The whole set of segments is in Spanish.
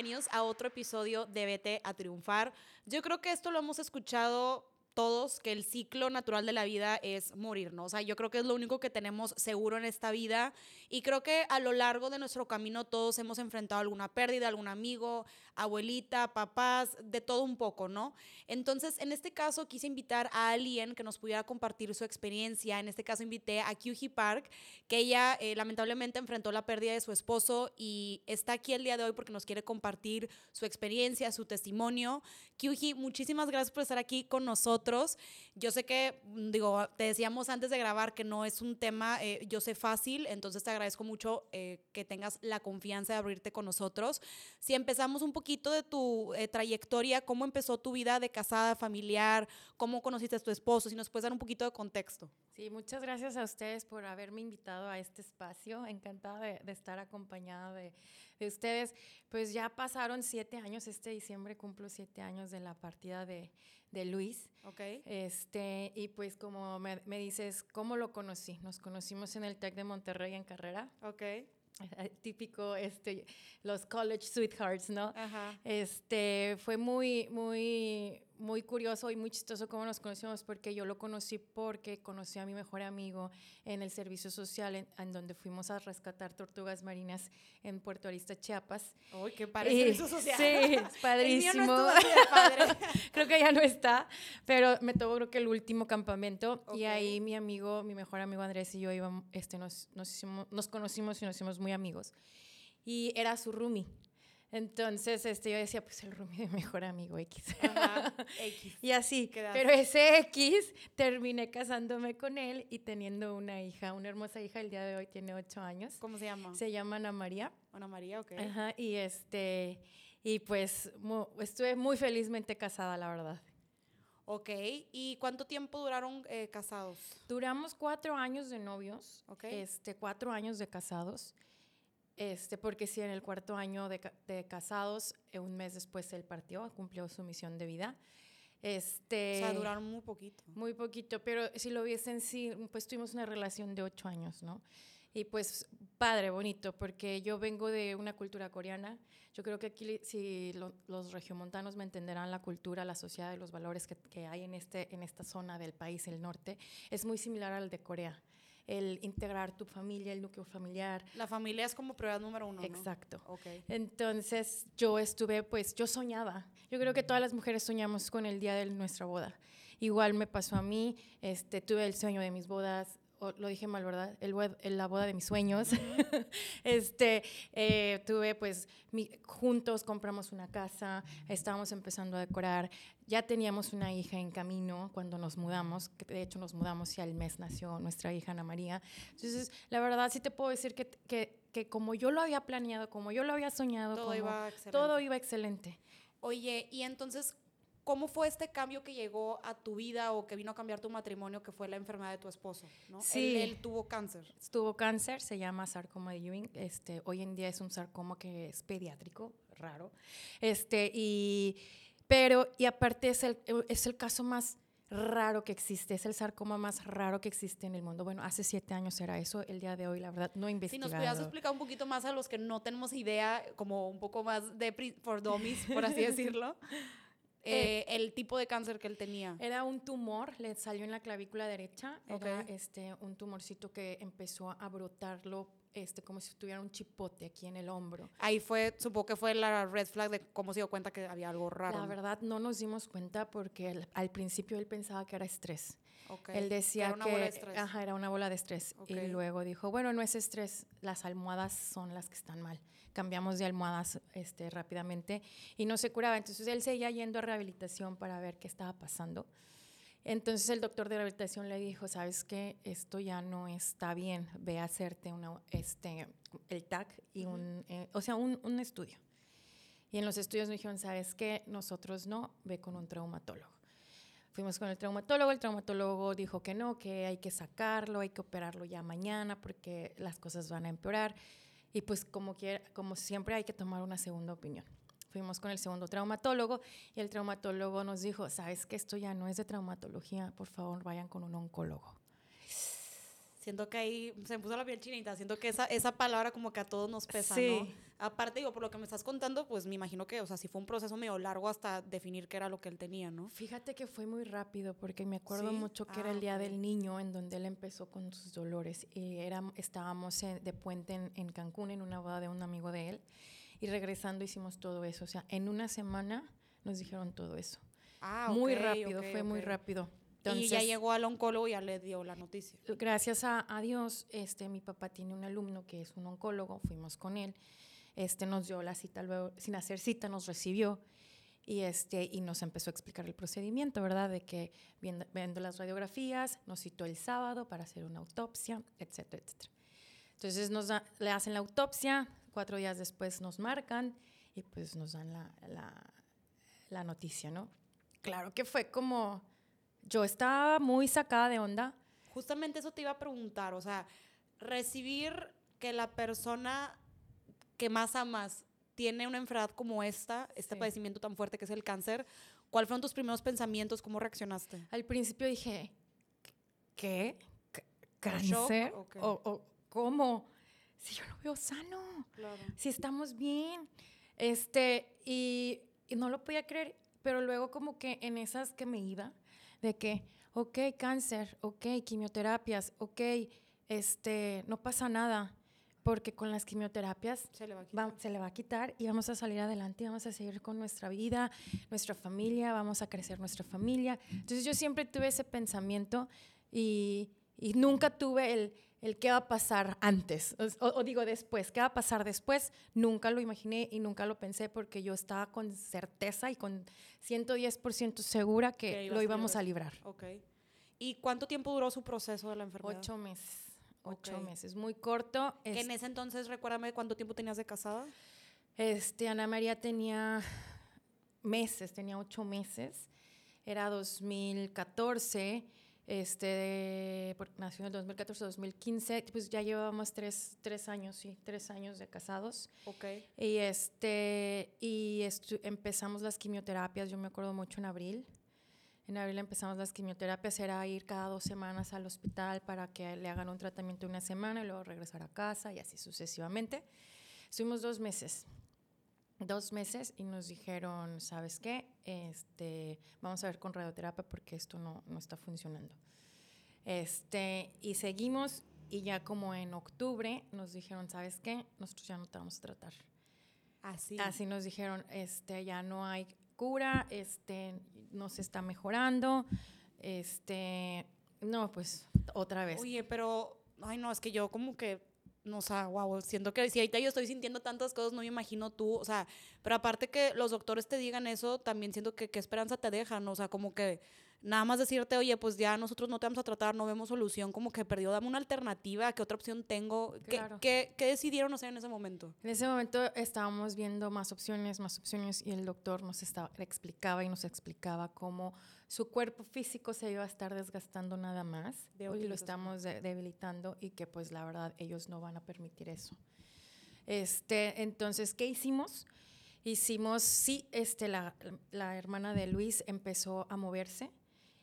bienvenidos a otro episodio de Vete a Triunfar. Yo creo que esto lo hemos escuchado todos que el ciclo natural de la vida es morir, ¿no? O sea, yo creo que es lo único que tenemos seguro en esta vida y creo que a lo largo de nuestro camino todos hemos enfrentado alguna pérdida, algún amigo, abuelita, papás, de todo un poco, ¿no? Entonces, en este caso quise invitar a alguien que nos pudiera compartir su experiencia. En este caso invité a Kyuji Park, que ella eh, lamentablemente enfrentó la pérdida de su esposo y está aquí el día de hoy porque nos quiere compartir su experiencia, su testimonio. Kyuji, muchísimas gracias por estar aquí con nosotros. Yo sé que, mm, digo, te decíamos antes de grabar que no es un tema, eh, yo sé fácil, entonces te agradezco mucho eh, que tengas la confianza de abrirte con nosotros. Si empezamos un poquito de tu eh, trayectoria, cómo empezó tu vida de casada, familiar, cómo conociste a tu esposo, si nos puedes dar un poquito de contexto. Sí, muchas gracias a ustedes por haberme invitado a este espacio. Encantada de, de estar acompañada de, de, ustedes. Pues ya pasaron siete años, este diciembre cumplo siete años de la partida de, de Luis. Ok. Este, y pues como me, me, dices, ¿cómo lo conocí? Nos conocimos en el TEC de Monterrey en carrera. Ok. Típico, este, los college sweethearts, ¿no? Ajá. Este, fue muy, muy, muy curioso y muy chistoso cómo nos conocimos porque yo lo conocí porque conocí a mi mejor amigo en el servicio social en, en donde fuimos a rescatar tortugas marinas en Puerto Arista, Chiapas. Uy, qué padre servicio social. Sí, es padrísimo. No padre. creo que ya no está, pero me tocó creo que el último campamento okay. y ahí mi amigo, mi mejor amigo Andrés y yo íbamos, este, nos, nos, hicimos, nos conocimos y nos hicimos muy amigos. Y era su roomie. Entonces, este, yo decía, pues el roomie de mejor amigo X. Ajá, X. y así. Quedaste. Pero ese X, terminé casándome con él y teniendo una hija, una hermosa hija, el día de hoy tiene ocho años. ¿Cómo se llama? Se llama Ana María. Ana María, ok. Ajá, y este, y pues mu estuve muy felizmente casada, la verdad. Ok, ¿y cuánto tiempo duraron eh, casados? Duramos cuatro años de novios, okay. este, cuatro años de casados. Este, porque sí, en el cuarto año de, de, casados, un mes después él partió, cumplió su misión de vida. Este, o sea, duraron muy poquito. Muy poquito, pero si lo viesen, sí, pues tuvimos una relación de ocho años, ¿no? Y pues padre, bonito, porque yo vengo de una cultura coreana. Yo creo que aquí, si lo, los regiomontanos me entenderán, la cultura, la sociedad y los valores que, que hay en, este, en esta zona del país, el norte, es muy similar al de Corea el integrar tu familia, el núcleo familiar. La familia es como prioridad número uno. Exacto. ¿no? Okay. Entonces yo estuve, pues yo soñaba. Yo creo que todas las mujeres soñamos con el día de nuestra boda. Igual me pasó a mí, este, tuve el sueño de mis bodas, lo dije mal, ¿verdad? El, la boda de mis sueños. Uh -huh. este, eh, tuve pues mi, juntos compramos una casa, estábamos empezando a decorar, ya teníamos una hija en camino cuando nos mudamos, que de hecho nos mudamos y al mes nació nuestra hija Ana María. Entonces, la verdad sí te puedo decir que, que, que como yo lo había planeado, como yo lo había soñado, todo, como, iba, excelente. todo iba excelente. Oye, y entonces, ¿cómo fue este cambio que llegó a tu vida o que vino a cambiar tu matrimonio, que fue la enfermedad de tu esposo? ¿no? Sí. Él, él, tuvo cáncer. Tuvo cáncer, se llama sarcoma de Ewing. Este, hoy en día es un sarcoma que es pediátrico, raro. Este, y, pero, y aparte es el, es el caso más raro que existe, es el sarcoma más raro que existe en el mundo. Bueno, hace siete años era eso, el día de hoy, la verdad, no he investigado. Si nos pudieras explicar un poquito más a los que no tenemos idea, como un poco más de for dummies, por así decirlo. Eh, el tipo de cáncer que él tenía. Era un tumor, le salió en la clavícula derecha, okay. era este, un tumorcito que empezó a brotarlo este, como si tuviera un chipote aquí en el hombro. Ahí fue, supongo que fue la red flag de cómo se dio cuenta que había algo raro. La verdad no nos dimos cuenta porque al, al principio él pensaba que era estrés. Okay. Él decía era una que bola de estrés. Ajá, era una bola de estrés. Okay. Y luego dijo, bueno, no es estrés, las almohadas son las que están mal. Cambiamos de almohadas este, rápidamente y no se curaba. Entonces él seguía yendo a rehabilitación para ver qué estaba pasando. Entonces el doctor de rehabilitación le dijo, sabes qué, esto ya no está bien, ve a hacerte una, este, el TAC y un, eh, o sea, un, un, estudio. Y en los estudios me dijeron, sabes qué, nosotros no, ve con un traumatólogo. Fuimos con el traumatólogo, el traumatólogo dijo que no, que hay que sacarlo, hay que operarlo ya mañana porque las cosas van a empeorar. Y pues como, siempre hay que tomar una segunda opinión. Fuimos con el segundo traumatólogo y el traumatólogo nos dijo, sabes que esto ya no es de traumatología, por favor vayan con un oncólogo. Siento que ahí se me puso la piel chinita. Siento que esa, esa palabra como que a todos nos pesa, Sí. ¿no? Aparte, digo, por lo que me estás contando, pues me imagino que, o sea, sí fue un proceso medio largo hasta definir qué era lo que él tenía, ¿no? Fíjate que fue muy rápido porque me acuerdo ¿Sí? mucho que era Ah, el día ok. del niño en donde él empezó con sus dolores. Y era, estábamos en- de puente en, en Cancún en una boda de un amigo de él y regresando hicimos todo eso. O sea, en una semana nos dijeron todo eso. Ah, muy ok, rápido, fue muy ok. Rápido. y ya Entonces, llegó al oncólogo y ya le dio la noticia. gracias a, a Dios, este, mi papá tiene un alumno que es un oncólogo, fuimos con él, este, nos dio la cita luego, sin hacer cita, nos recibió y, este, y nos empezó a explicar el procedimiento, ¿verdad? De que viendo, viendo las radiografías, nos citó el sábado para hacer una autopsia, etcétera, etcétera. Entonces nos da- le hacen la autopsia, cuatro días después nos marcan y pues nos dan la, la, la noticia, ¿no? Claro que fue como, yo estaba muy sacada de onda, Justamente eso te iba a preguntar, o sea, recibir que la persona que más amas tiene una enfermedad como esta, este Sí. padecimiento tan fuerte que es el cáncer, ¿cuáles fueron tus primeros pensamientos? ¿Cómo reaccionaste? Al principio dije, ¿qué? C- ¿Un shock ¿Cáncer? o qué? ¿O, o cómo? Si yo lo veo sano, Claro. si estamos bien. Este, y, y no lo podía creer, pero luego como que en esas que me iba, de que, ok, cáncer, ok, quimioterapias, ok, este, no pasa nada, porque con las quimioterapias Se le va a quitar. va- se le va a quitar y vamos a salir adelante vamos a seguir con nuestra vida, nuestra familia, vamos a crecer nuestra familia. Entonces yo siempre tuve ese pensamiento y, y nunca tuve el, el qué va a pasar antes, o, o digo después, qué va a pasar después, nunca lo imaginé y nunca lo pensé porque yo estaba con certeza y con 110% segura que, ibas lo íbamos a librar. Ok. ¿Y cuánto tiempo duró su proceso de la enfermedad? Ocho meses, ocho Ok. meses, muy corto. Es- en ese entonces, recuérdame cuánto tiempo tenías de casada. Este, Ana María tenía meses, tenía ocho meses. Era 2014, este, nació en el 2014, 2015, pues ya llevábamos tres, tres años, sí, tres años de casados. Ok. Y, este, y empezamos las quimioterapias, yo me acuerdo mucho en abril. En abril empezamos las quimioterapias, era ir cada dos semanas al hospital para que le hagan un tratamiento una semana y luego regresar a casa y así sucesivamente. Estuvimos dos meses, dos meses y nos dijeron, ¿sabes qué? Este, vamos a ver con radioterapia porque esto no, no está funcionando. Este, y seguimos y ya como en octubre nos dijeron, ¿sabes qué? Nosotros ya no te vamos a tratar. Así. Así nos dijeron, este, ya no hay cura, este, no se está mejorando, este, no, pues otra vez. Oye, pero, ay, no, es que yo como que, no, o sea, wow, siento que si ahorita yo estoy sintiendo tantas cosas, no me imagino tú, o sea, pero aparte que los doctores te digan eso, también siento que qué esperanza te dejan, o sea, como que nada más decirte, oye, pues ya nosotros no te vamos a tratar, no vemos solución, como que perdió, dame una alternativa, ¿qué otra opción tengo? ¿Qué, Claro. qué, qué decidieron hacer en ese momento? En ese momento estábamos viendo más opciones, más opciones y el doctor nos estaba, explicaba y nos explicaba cómo su cuerpo físico se iba a estar desgastando nada más De y lo estamos de- debilitando y que pues la verdad ellos no van a permitir eso. Este, entonces, ¿qué hicimos? Hicimos, sí, este, la, la hermana de Luis empezó a moverse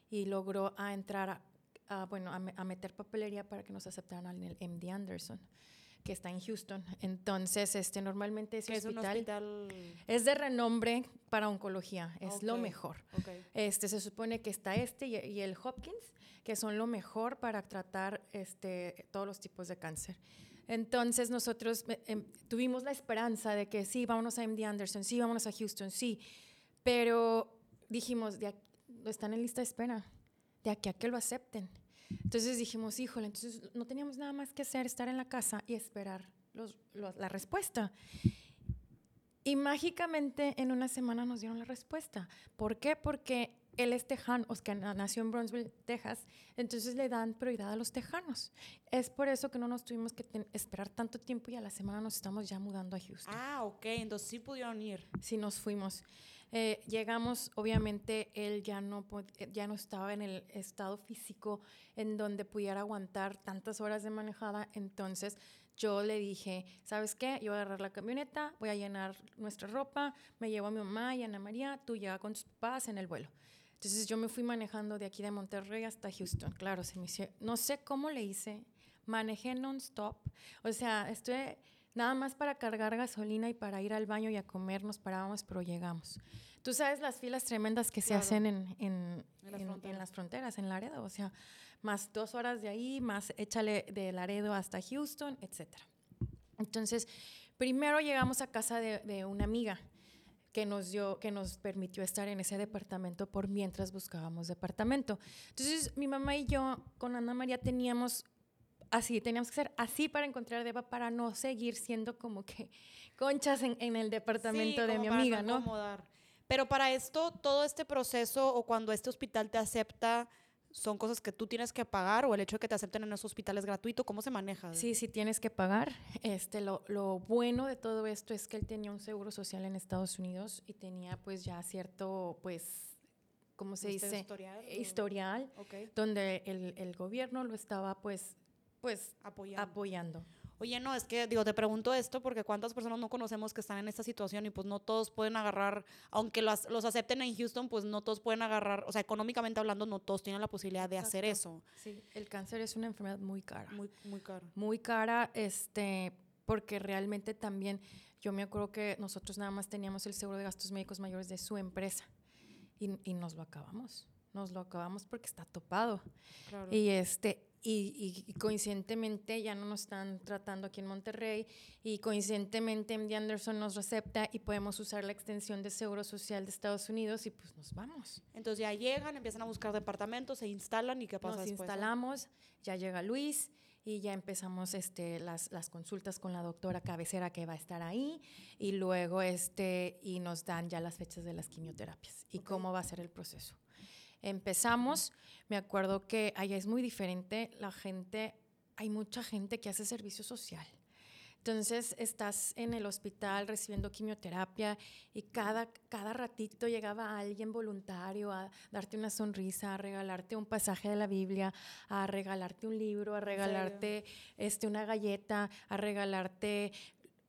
y logró a entrar a, a, bueno, a, a meter papelería para que nos aceptaran en el MD Anderson, que está en Houston. Entonces, este, normalmente ese Que es un hospital, hospital... es de renombre para oncología, es lo mejor. Este, se supone que está este y, y el Hopkins, que son lo mejor para tratar este, todos los tipos de cáncer. Entonces nosotros eh, em, tuvimos la esperanza de que sí, vámonos a MD Anderson, sí, vámonos a Houston, sí, pero dijimos, de aquí- están en lista de espera, de aquí a que lo acepten. Entonces dijimos, híjole, entonces no teníamos nada más que hacer, estar en la casa y esperar los- los- la respuesta. Y mágicamente en una semana nos dieron la respuesta. ¿Por qué? Porque él es tejano, o sea, na- nació en Brownsville, Texas, entonces le dan prioridad a los tejanos. Es por eso que no nos tuvimos que esperar tanto tiempo y a la semana nos estamos ya mudando a Houston. Ah, ok, entonces sí pudieron ir. Sí, nos fuimos. Eh, llegamos, obviamente, él ya no, eh, ya no estaba en el estado físico en donde pudiera aguantar tantas horas de manejada, entonces yo le dije, ¿sabes qué? Yo voy a agarrar la camioneta, voy a llenar nuestra ropa, me llevo a mi mamá y a Ana María, tú llega con tus papás en el vuelo. Entonces yo me fui manejando de aquí de Monterrey hasta Houston. Claro, se me hizo- no sé cómo le hice manejé non-stop. O sea, estoy nada más para cargar gasolina y para ir al baño y a comer nos parábamos, pero llegamos. Tú sabes las filas tremendas que se hacen en, en, en, las fronteras, en Laredo. O sea, más dos horas de ahí, más échale de Laredo hasta Houston, etc. Entonces, primero llegamos a casa de, de una amiga que nos dio, que nos permitió estar en ese departamento por mientras buscábamos departamento. Entonces, mi mamá y yo con Ana María teníamos así, teníamos que ser así para encontrar Deba para no seguir siendo como que conchas en, en el departamento de mi amiga, ¿no? Pero para esto, todo este proceso o cuando este hospital te acepta, son cosas que tú tienes que pagar o el hecho de que te acepten en esos hospitales gratuito, ¿cómo se maneja? Sí, sí tienes que pagar. Este, lo, lo, bueno de todo esto es que él tenía un seguro social en Estados Unidos y tenía pues ya cierto, pues, ¿cómo se dice? Historial. Historial, donde el, el, gobierno lo estaba pues, pues apoyando. apoyando. Oye, no, es que digo, te pregunto esto porque cuántas personas no conocemos que están en esta situación y pues no todos pueden agarrar, aunque los, los acepten en Houston, pues no todos pueden agarrar, o sea, económicamente hablando, no todos tienen la posibilidad de hacer eso. Sí, el cáncer es una enfermedad muy cara. Muy, muy cara. Muy cara, este, porque realmente también, yo me acuerdo que nosotros nada más teníamos el seguro de gastos médicos mayores de su empresa y, y nos lo acabamos nos lo acabamos porque está topado. Claro. Y este y, coincidentemente ya no nos están tratando aquí en Monterrey y coincidentemente MD Anderson nos recepta y podemos usar la extensión de Seguro Social de Estados Unidos y pues nos vamos. Entonces ya llegan, empiezan a buscar departamentos, se instalan y qué pasa nos después. Nos instalamos, ya llega Luis y ya empezamos este, las, las consultas con la doctora cabecera que va a estar ahí y luego este, y nos dan ya las fechas de las quimioterapias y cómo va a ser el proceso. Empezamos, me acuerdo que allá es muy diferente, la gente, hay mucha gente que hace servicio social. Entonces estás en el hospital recibiendo quimioterapia y cada, cada ratito llegaba alguien voluntario a darte una sonrisa, a regalarte un pasaje de la Biblia, a regalarte un libro, a regalarte este, una galleta, a regalarte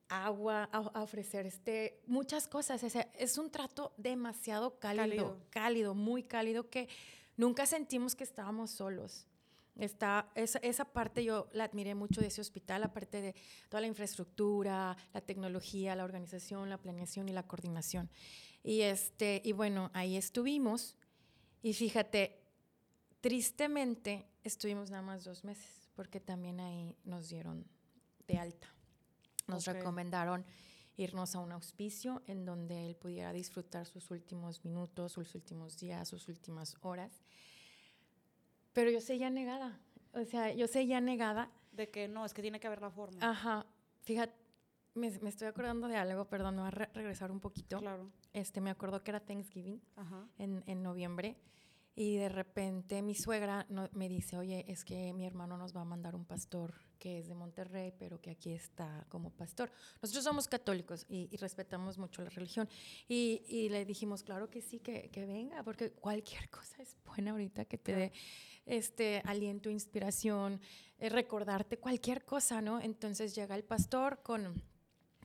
agua, a, ofrecer este, muchas cosas. es un trato demasiado cálido, cálido, muy cálido, que nunca sentimos que estábamos solos. Está, esa, esa, parte yo la admiré mucho de ese hospital, aparte de toda la infraestructura, la tecnología, la organización, la planeación y la coordinación. Y, este, y bueno, ahí estuvimos. Y fíjate, tristemente estuvimos nada más dos meses, porque también ahí nos dieron de alta. Nos recomendaron irnos a un auspicio en donde él pudiera disfrutar sus últimos minutos, sus últimos días, sus últimas horas. Pero yo seguía negada. O sea, yo seguía negada. De que no, es que tiene que haber la forma. Ajá. Fíjate, me, estoy acordando de algo, perdón, me voy a regresar un poquito. Claro. Este, me acuerdo que era Thanksgiving En, en noviembre. Y de repente mi suegra me dice, oye, es que mi hermano nos va a mandar un pastor que es de Monterrey, pero que aquí está como pastor. Nosotros somos católicos y, respetamos mucho la religión. Y, le dijimos, claro que sí, que, que, venga, porque cualquier cosa es buena ahorita que te dé este aliento, inspiración, eh, recordarte cualquier cosa, ¿no? Entonces llega el pastor con,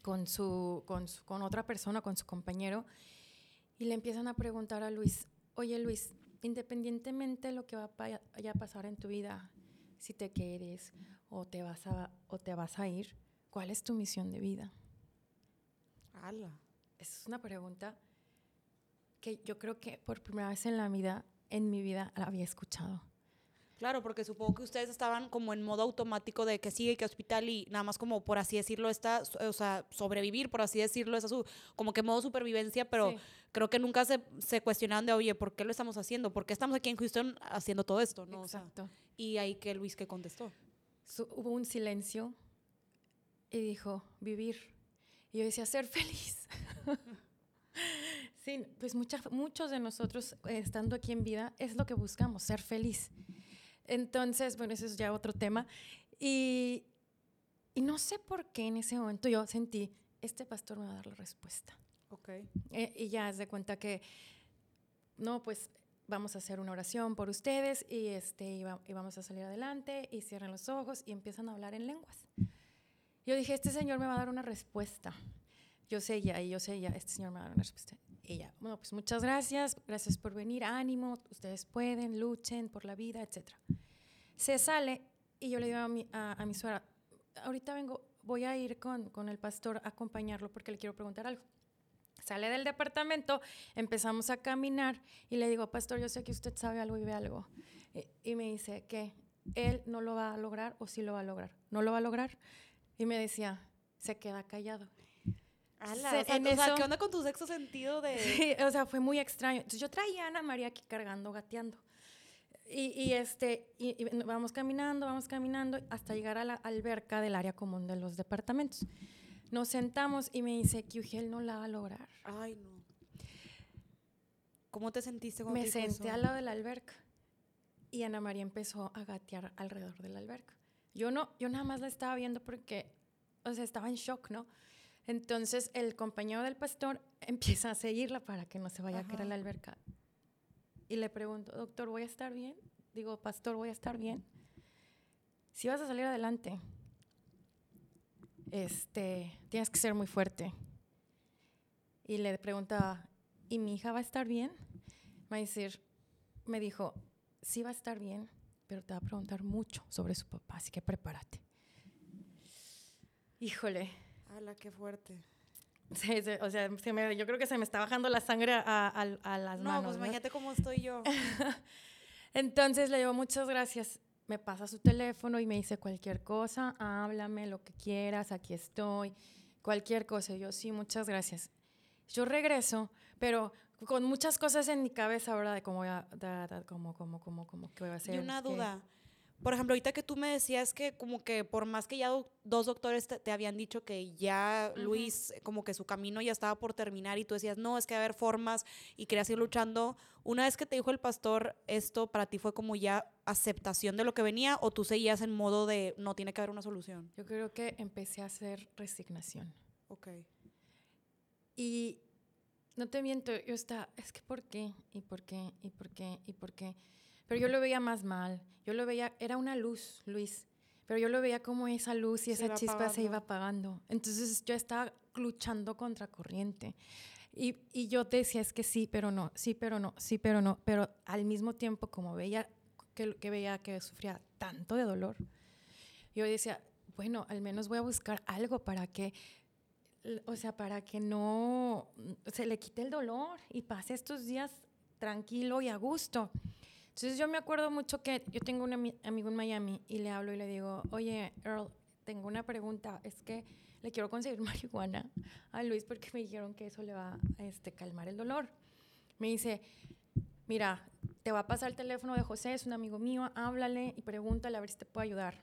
con, su, con, con otra persona, con su compañero, y le empiezan a preguntar a Luis, oye Luis, independientemente de lo que vaya a pasar en tu vida, si te quieres o te vas a, o te vas a ir, ¿cuál es tu misión de vida? ¡Hala! Es una pregunta que yo creo que por primera vez en la vida, en mi vida, la había escuchado. Claro, porque supongo que ustedes estaban como en modo automático de que sigue, que hospital y nada más como por así decirlo está, o sea, sobrevivir, por así decirlo, es su, como que modo supervivencia, pero creo que nunca se, se, cuestionaban de, oye, ¿por qué lo estamos haciendo? ¿Por qué estamos aquí en Houston haciendo todo esto? ¿no? Exacto. y ahí que Luis que contestó. hubo un silencio y dijo, vivir. Y yo decía, ser feliz. sí, pues muchos de nosotros, eh, estando aquí en vida, es lo que buscamos, ser feliz. Entonces, bueno, eso es ya otro tema. Y, y no sé por qué en ese momento yo sentí, este pastor me va a dar la respuesta. Ok. Eh, y ya se de cuenta que, no, pues vamos a hacer una oración por ustedes y, este, y, vamos a salir adelante y cierran los ojos y empiezan a hablar en lenguas. Yo dije, este señor me va a dar una respuesta. Yo sé ya, y yo sé ya, este señor me va a dar una respuesta. Ella, bueno, pues muchas gracias, gracias por venir, ánimo, ustedes pueden, luchen por la vida, etc. Se sale y yo le digo a mi, a, mi suegra, ahorita vengo, voy a ir con, con el pastor a acompañarlo porque le quiero preguntar algo. Sale del departamento, empezamos a caminar y le digo, pastor, yo sé que usted sabe algo y ve algo. Y, y me dice que él no lo va a lograr o sí lo va a lograr. No lo va a lograr. Y me decía, se queda callado. Ala, Se- o sea, en o sea, eso- ¿qué onda con tu sexto sentido de...? Sí, o sea, fue muy extraño. Entonces yo traía a Ana María aquí cargando, gateando. Y, y, este, y, y vamos caminando, vamos caminando hasta llegar a la alberca del área común de los departamentos. Nos sentamos y me dice que Ugel no la va a lograr. Ay, no. ¿Cómo te sentiste cuando Me te senté al lado de la alberca y Ana María empezó a gatear alrededor de la alberca. Yo no, yo nada más la estaba viendo porque, o sea, estaba en shock, ¿no? Entonces el compañero del pastor empieza a seguirla para que no se vaya a caer a la alberca. Y le pregunto, doctor, ¿voy a estar bien? Digo, pastor, ¿voy a estar bien? Si vas a salir adelante, este, tienes que ser muy fuerte. Y le preguntaba, ¿y mi hija va a estar bien? Me decir, me dijo, sí va a estar bien, pero te va a preguntar mucho sobre su papá, así que prepárate. Híjole, Ala, qué fuerte. Sí, sí, o sea, se me- yo creo que se me está bajando la sangre a, a- a las No, manos. pues ¿no? imagínate cómo estoy yo. Entonces le digo, muchas gracias. Me pasa su teléfono y me dice cualquier cosa, háblame lo que quieras, aquí estoy, cualquier cosa. Y yo, sí, muchas gracias. Yo regreso, pero con muchas cosas en mi cabeza, ¿verdad? De cómo voy a, da- da- cómo, cómo, cómo, cómo, qué voy a hacer. Y una es que- duda. Por ejemplo, ahorita que tú me decías que como que por más que ya do- dos doctores te, te habían dicho que ya Ujú. Luis, eh, como que su camino ya estaba por terminar y tú decías, no, es que haber formas y querías ir luchando. Una vez que te dijo el pastor esto, para ti fue como ya aceptación de lo que venía o tú seguías en modo de no tiene que haber una solución. Yo creo que empecé a hacer resignación. Ok. Y no te miento, yo estaba, es que ¿por qué? ¿Y por qué? ¿Y por qué? ¿Y por qué? Pero yo lo veía más mal. Yo lo veía, era una luz, Luis. Pero yo lo veía como esa luz y esa chispa se iba apagando. Entonces yo estaba luchando contra corriente. Y, y yo decía, es que sí, pero no, sí, pero no, sí, pero no. Pero al mismo tiempo, como veía que, que veía que sufría tanto de dolor, yo decía, bueno, al menos voy a buscar algo para que o sea, para que no se le quite el dolor y pase estos días tranquilo y a gusto. Entonces yo me acuerdo mucho que yo tengo un ami- amigo en Miami y le hablo y le digo, oye, Earl, tengo una pregunta, es que le quiero conseguir marihuana a Luis porque me dijeron que eso le va a este, calmar el dolor. Me dice, mira, te va a pasar el teléfono de José, es un amigo mío, háblale y pregúntale a ver si te puede ayudar.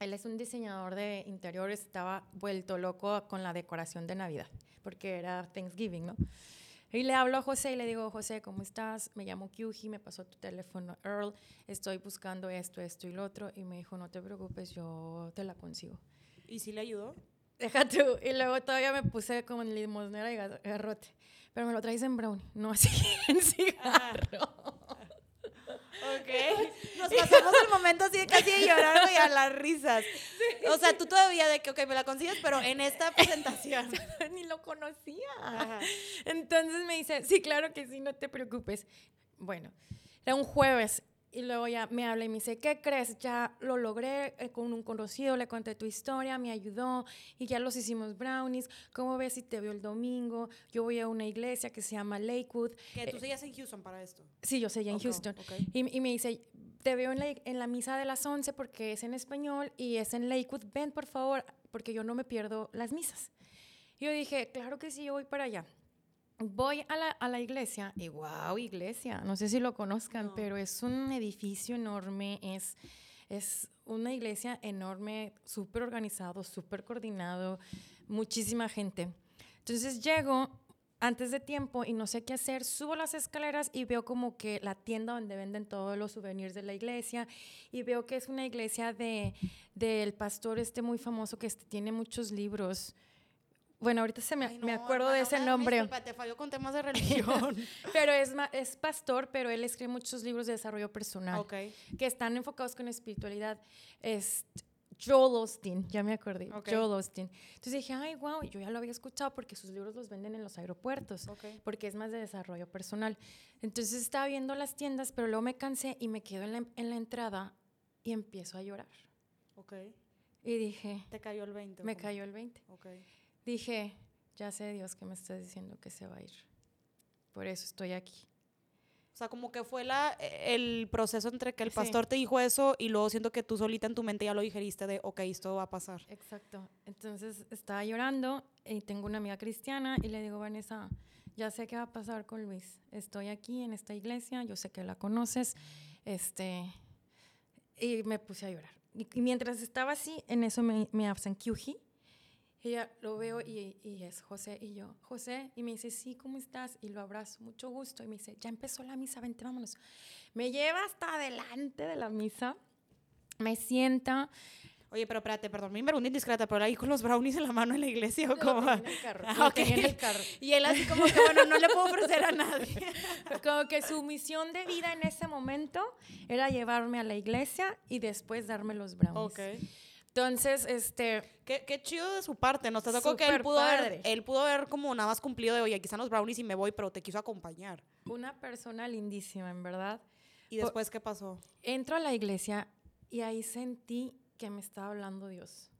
Él es un diseñador de interiores, estaba vuelto loco con la decoración de Navidad, porque era Thanksgiving, ¿no? Y le hablo a José y le digo, José, ¿cómo estás? Me llamo Kyuji, me pasó tu teléfono Earl, estoy buscando esto, esto y lo otro. Y me dijo, no te preocupes, yo te la consigo. ¿Y si le ayudó? Deja tú. Y luego todavía me puse como en limosnera y gar- garrote. Pero me lo traes en brownie, no así en cigarro. Ok. Nos pasamos el momento así de casi de llorar, güey, a las risas. O sea, tú todavía de que, ok, me la consigues, pero en esta presentación. Ni lo conocía. Ajá. Entonces me dice, sí, claro que sí, no te preocupes. Bueno, era un jueves y luego ya me habla y me dice, ¿qué crees? Ya lo logré eh, con un conocido, le conté tu historia, me ayudó y ya los hicimos brownies. ¿Cómo ves si te veo el domingo? Yo voy a una iglesia que se llama Lakewood. Que tú seguías en Houston para esto. Sí, yo seguía en Ok, Houston. ok. Y, y me dice, te veo en la, en la misa de las 11 porque es en español y es en Lakewood. Ven, por favor, porque yo no me pierdo las misas. Y yo dije, claro que sí, yo voy para allá. Voy a la, a la iglesia y wow, iglesia, no sé si lo conozcan, No. pero es un edificio enorme, es, es una iglesia enorme, súper organizado, súper coordinado, muchísima gente. Entonces llego antes de tiempo y no sé qué hacer, subo las escaleras y veo como que la tienda donde venden todos los souvenirs de la iglesia y veo que es una iglesia de del pastor este muy famoso que este, tiene muchos libros. Bueno, ahorita se me, Ay, me no, acuerdo de ese nombre. disculpa, te falló con temas de religión. Pero es, es pastor, pero él escribe muchos libros de desarrollo personal ok. que están enfocados con espiritualidad. Es Joel Osteen, ya me acordé. Ok. Joel Osteen. Entonces dije, ay, wow, yo ya lo había escuchado porque sus libros los venden en los aeropuertos, Ok. porque es más de desarrollo personal. Entonces estaba viendo las tiendas, pero luego me cansé y me quedo en la, en la entrada y empiezo a llorar. Ok. Y dije, Te cayó el 20. ¿o me cómo? cayó el 20. Ok. Dije, ya sé Dios que me está diciendo que se va a ir. Por eso estoy aquí. O sea, como que fue la, el proceso entre que el Sí. pastor te dijo eso y luego siento que tú solita en tu mente ya lo digeriste de, ok, esto va a pasar. Exacto. Entonces estaba llorando y tengo una amiga cristiana y le digo, Vanessa, ya sé qué va a pasar con Luis. Estoy aquí en esta iglesia, yo sé que la conoces. Este, y me puse a llorar. Y, y mientras estaba así, en eso me, me. Y ya lo veo y, y es José y yo, José, y me dice, sí, ¿cómo estás? Y lo abrazo, mucho gusto. Y me dice, ya empezó la misa, vente, vámonos. Me lleva hasta adelante de la misa, me sienta, Oye, pero espérate, perdón, mi pregunta indiscreta, pero ahí con los brownies en la mano en la iglesia o cómo. tenía en el carro, Ah, lo ok. tenía en el carro. Y él así como que, bueno, no le puedo ofrecer a nadie. Como que su misión de vida en ese momento era llevarme a la iglesia y después darme los brownies. ok. Entonces, este, Qué, qué chido de su parte, ¿no? Te tocó que él pudo, haber, él pudo haber como nada más cumplido de, oye, están los brownies y me voy, pero te quiso acompañar. una persona lindísima, en verdad. ¿Y después qué pasó? Entro a la iglesia y ahí sentí que me estaba hablando Dios.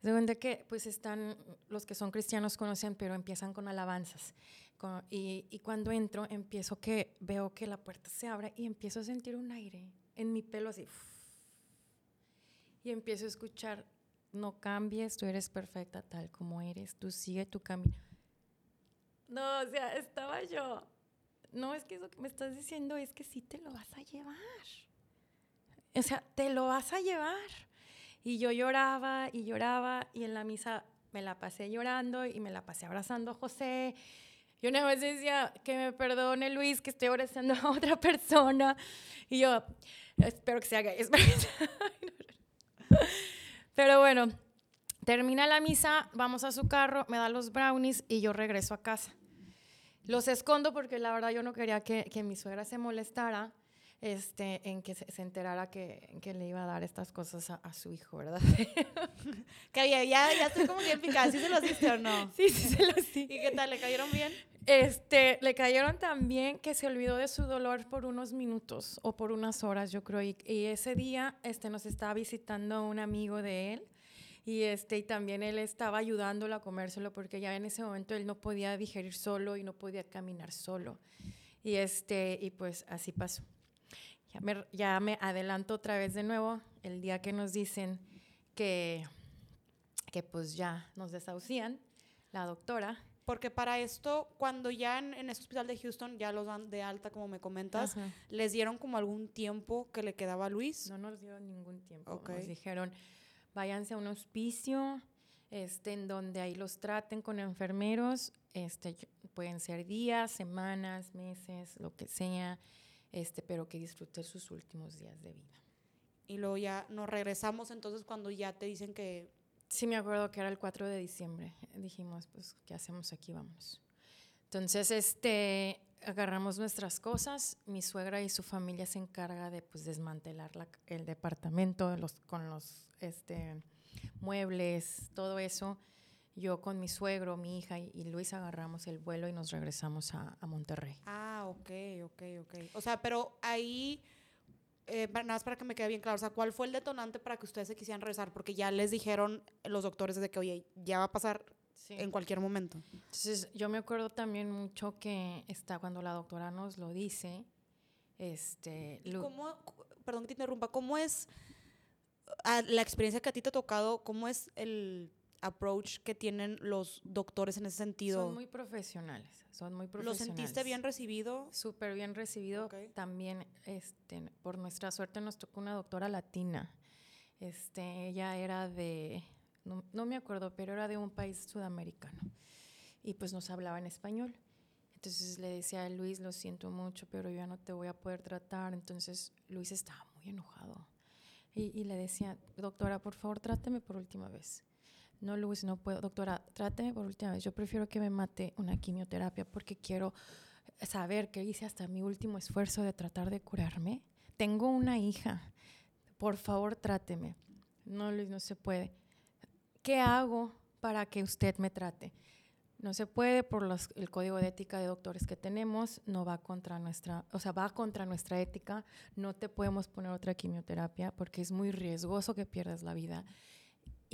De cuenta que, pues, están, los que son cristianos conocen, pero empiezan con alabanzas. Con- y, y cuando entro, empiezo que, veo que la puerta se abre y empiezo a sentir un aire en mi pelo así. Y empiezo a escuchar, no cambies, tú eres perfecta tal como eres, tú sigue tu camino. No, o sea, estaba yo. No, es que eso que me estás diciendo es que sí te lo vas a llevar. O sea, te lo vas a llevar. Y yo lloraba y lloraba y en la misa me la pasé llorando y me la pasé abrazando a José. Y una vez decía que me perdone Luis, que estoy abrazando a otra persona. Y yo, espero que se haga. Pero bueno, termina la misa, vamos a su carro, me da los brownies y yo regreso a casa. Los escondo porque la verdad yo no quería que, que mi suegra se molestara este, en que se, se enterara que, que le iba a dar estas cosas a, a su hijo, ¿verdad? Que ya, ya, ya estoy como bien picada, ¿sí se los diste o no? sí, sí, se lo sí. ¿Y qué tal? ¿Le cayeron bien? Este, le cayeron también que se olvidó de su dolor por unos minutos o por unas horas, yo creo. Y, y ese día este, nos estaba visitando un amigo de él y, este, y también él estaba ayudándolo a comérselo porque ya en ese momento él no podía digerir solo y no podía caminar solo. Y, este, y pues así pasó. Ya me, ya me adelanto otra vez de nuevo el día que nos dicen que, que pues ya nos desahucian, la doctora. Porque para esto, cuando ya en, en ese hospital de Houston ya los dan de alta, como me comentas, Ajá. ¿les dieron como algún tiempo que le quedaba a Luis? No nos dieron ningún tiempo. Ok. Nos dijeron, váyanse a un hospicio, este, en donde ahí los traten con enfermeros. Este, pueden ser días, semanas, meses, lo que sea, este, pero que disfrute sus últimos días de vida. Y luego ya nos regresamos entonces cuando ya te dicen que... Sí, me acuerdo que era el 4 de diciembre. Dijimos, pues, ¿qué hacemos aquí? Vamos. Entonces, este, agarramos nuestras cosas. Mi suegra y su familia se encarga de, pues, desmantelar la- el departamento los, con los, este, muebles, todo eso. Yo con mi suegro, mi hija y, Luis agarramos el vuelo y nos regresamos a, a Monterrey. Ah, ok, ok, ok. O sea, pero ahí, eh, nada más para que me quede bien claro, o sea, ¿cuál fue el detonante para que ustedes se quisieran regresar? Porque ya les dijeron los doctores de que, oye, ya va a pasar en cualquier momento. Entonces, yo me acuerdo también mucho que está cuando la doctora nos lo dice, este, ¿Y Lu- cómo, perdón que te interrumpa, cómo es ah, la experiencia que a ti te ha tocado, cómo es el approach que tienen los doctores en ese sentido? son muy profesionales, son muy ¿Lo profesionales. sentiste bien recibido? Súper bien recibido. Ok. También, este, por nuestra suerte, nos tocó una doctora latina. Este, ella era de, no, no me acuerdo, pero era de un país sudamericano. Y pues nos hablaba en español. Entonces le decía a Luis, lo siento mucho, pero yo ya no te voy a poder tratar. Entonces Luis estaba muy enojado. Y, y le decía, doctora, por favor, tráteme por última vez. No, Luis, no puedo. Doctora, tráteme por última vez. Yo prefiero que me mate una quimioterapia porque quiero saber que hice hasta mi último esfuerzo de tratar de curarme. Tengo una hija. Por favor, tráteme. No, Luis, no se puede. ¿Qué hago para que usted me trate? no se puede por el código de ética de doctores que tenemos, no va contra nuestra, o sea, va contra nuestra ética, no te podemos poner otra quimioterapia porque es muy riesgoso que pierdas la vida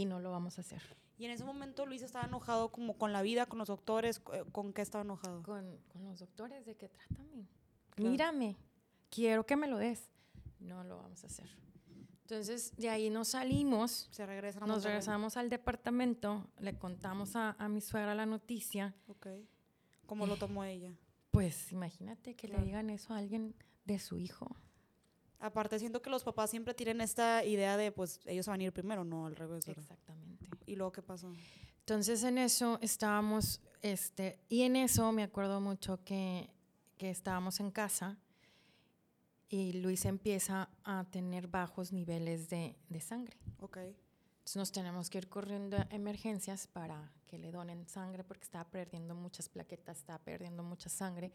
y no lo vamos a hacer. Y en ese momento Luis estaba enojado como con la vida, con los doctores, eh, ¿con qué estaba enojado? Con, con los doctores, ¿de qué trátame? Mírame, quiero que me lo des. No lo vamos a hacer. Entonces, de ahí nos salimos. Se regresan Nos regresamos al departamento, le contamos a, a mi suegra la noticia. Ok. ¿Cómo lo tomó ella? Pues imagínate que Claro. le digan eso a alguien de su hijo. Aparte, siento que los papás siempre tienen esta idea de, pues, ellos van a ir primero, no al revés, ¿verdad? Exactamente. ¿Y luego qué pasó? Entonces en eso estábamos, este, y en eso me acuerdo mucho que, que estábamos en casa y Luis empieza a tener bajos niveles de, de sangre. Ok. Entonces nos tenemos que ir corriendo a emergencias para que le donen sangre porque estaba perdiendo muchas plaquetas, estaba perdiendo mucha sangre.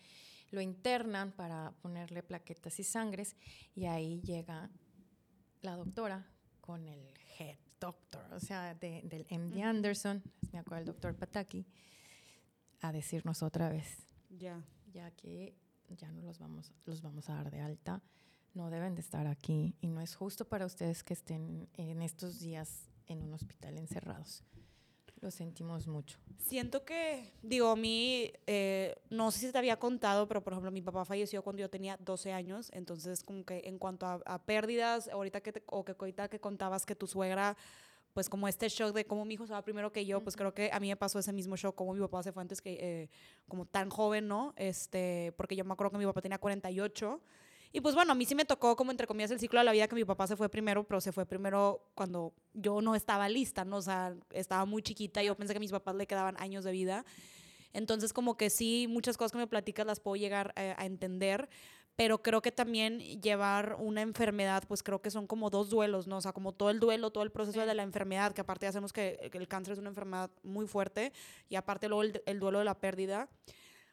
Lo internan para ponerle plaquetas y sangres y ahí llega la doctora con el head doctor, o sea, de- del MD. Anderson, me acuerdo el doctor Pataki, a decirnos otra vez, Ya. ya que ya no los vamos, los vamos a dar de alta, no deben de estar aquí y no es justo para ustedes que estén en estos días en un hospital encerrados. Lo sentimos mucho. Siento que, digo, a mí, eh, no sé si te había contado, pero por ejemplo, mi papá falleció cuando yo tenía 12 años, entonces como que en cuanto a, a pérdidas, ahorita que, te- o que ahorita que contabas que tu suegra, pues como este shock de cómo mi hijo se va primero que yo, pues creo que a mí me pasó ese mismo shock, como mi papá se fue antes que, eh, como tan joven, ¿no? Este, porque yo me acuerdo que mi papá tenía 48. Y pues bueno, a mí sí me tocó como entre comillas el ciclo de la vida que mi papá se fue primero, pero se fue primero cuando yo no estaba lista, ¿no? O sea, estaba muy chiquita y yo pensé que a mis papás le quedaban años de vida. Entonces como que sí, muchas cosas que me platicas las puedo llegar eh, a entender, pero creo que también llevar una enfermedad, pues creo que son como dos duelos, ¿no? O sea, como todo el duelo, todo el proceso Sí. de la enfermedad, que aparte ya sabemos que el cáncer es una enfermedad muy fuerte y aparte luego el, el duelo de la pérdida.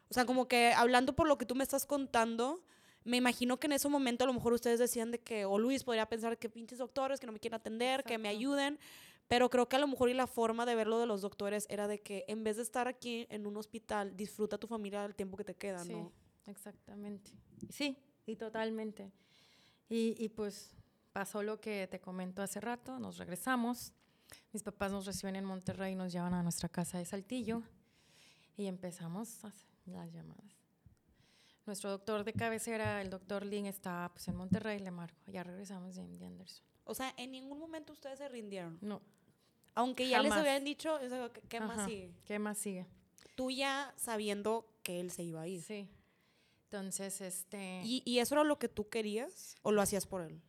O sea, como que hablando por lo que tú me estás contando, me imagino que en ese momento a lo mejor ustedes decían de que, o Luis podría pensar que pinches doctores que no me quieren atender, que me ayuden, pero creo que a lo mejor y la forma de verlo de los doctores era de que en vez de estar aquí en un hospital, disfruta tu familia el tiempo que te queda, Sí, ¿no? exactamente. Sí, y totalmente. Y, y pues pasó lo que te comento hace rato, nos regresamos. Mis papás nos reciben en Monterrey y nos llevan a nuestra casa de Saltillo y empezamos a hacer las llamadas. Nuestro doctor de cabecera, el doctor Lin, está pues, en Monterrey, le marco. Ya regresamos de Anderson. O sea, en ningún momento ustedes se rindieron. No, Aunque ya les habían dicho, o sea, ¿qué, qué más sigue? ¿qué más sigue? Tú ya sabiendo que él se iba a ir. Sí. Entonces, este, ¿Y, ¿Y eso era lo que tú querías o lo hacías por él?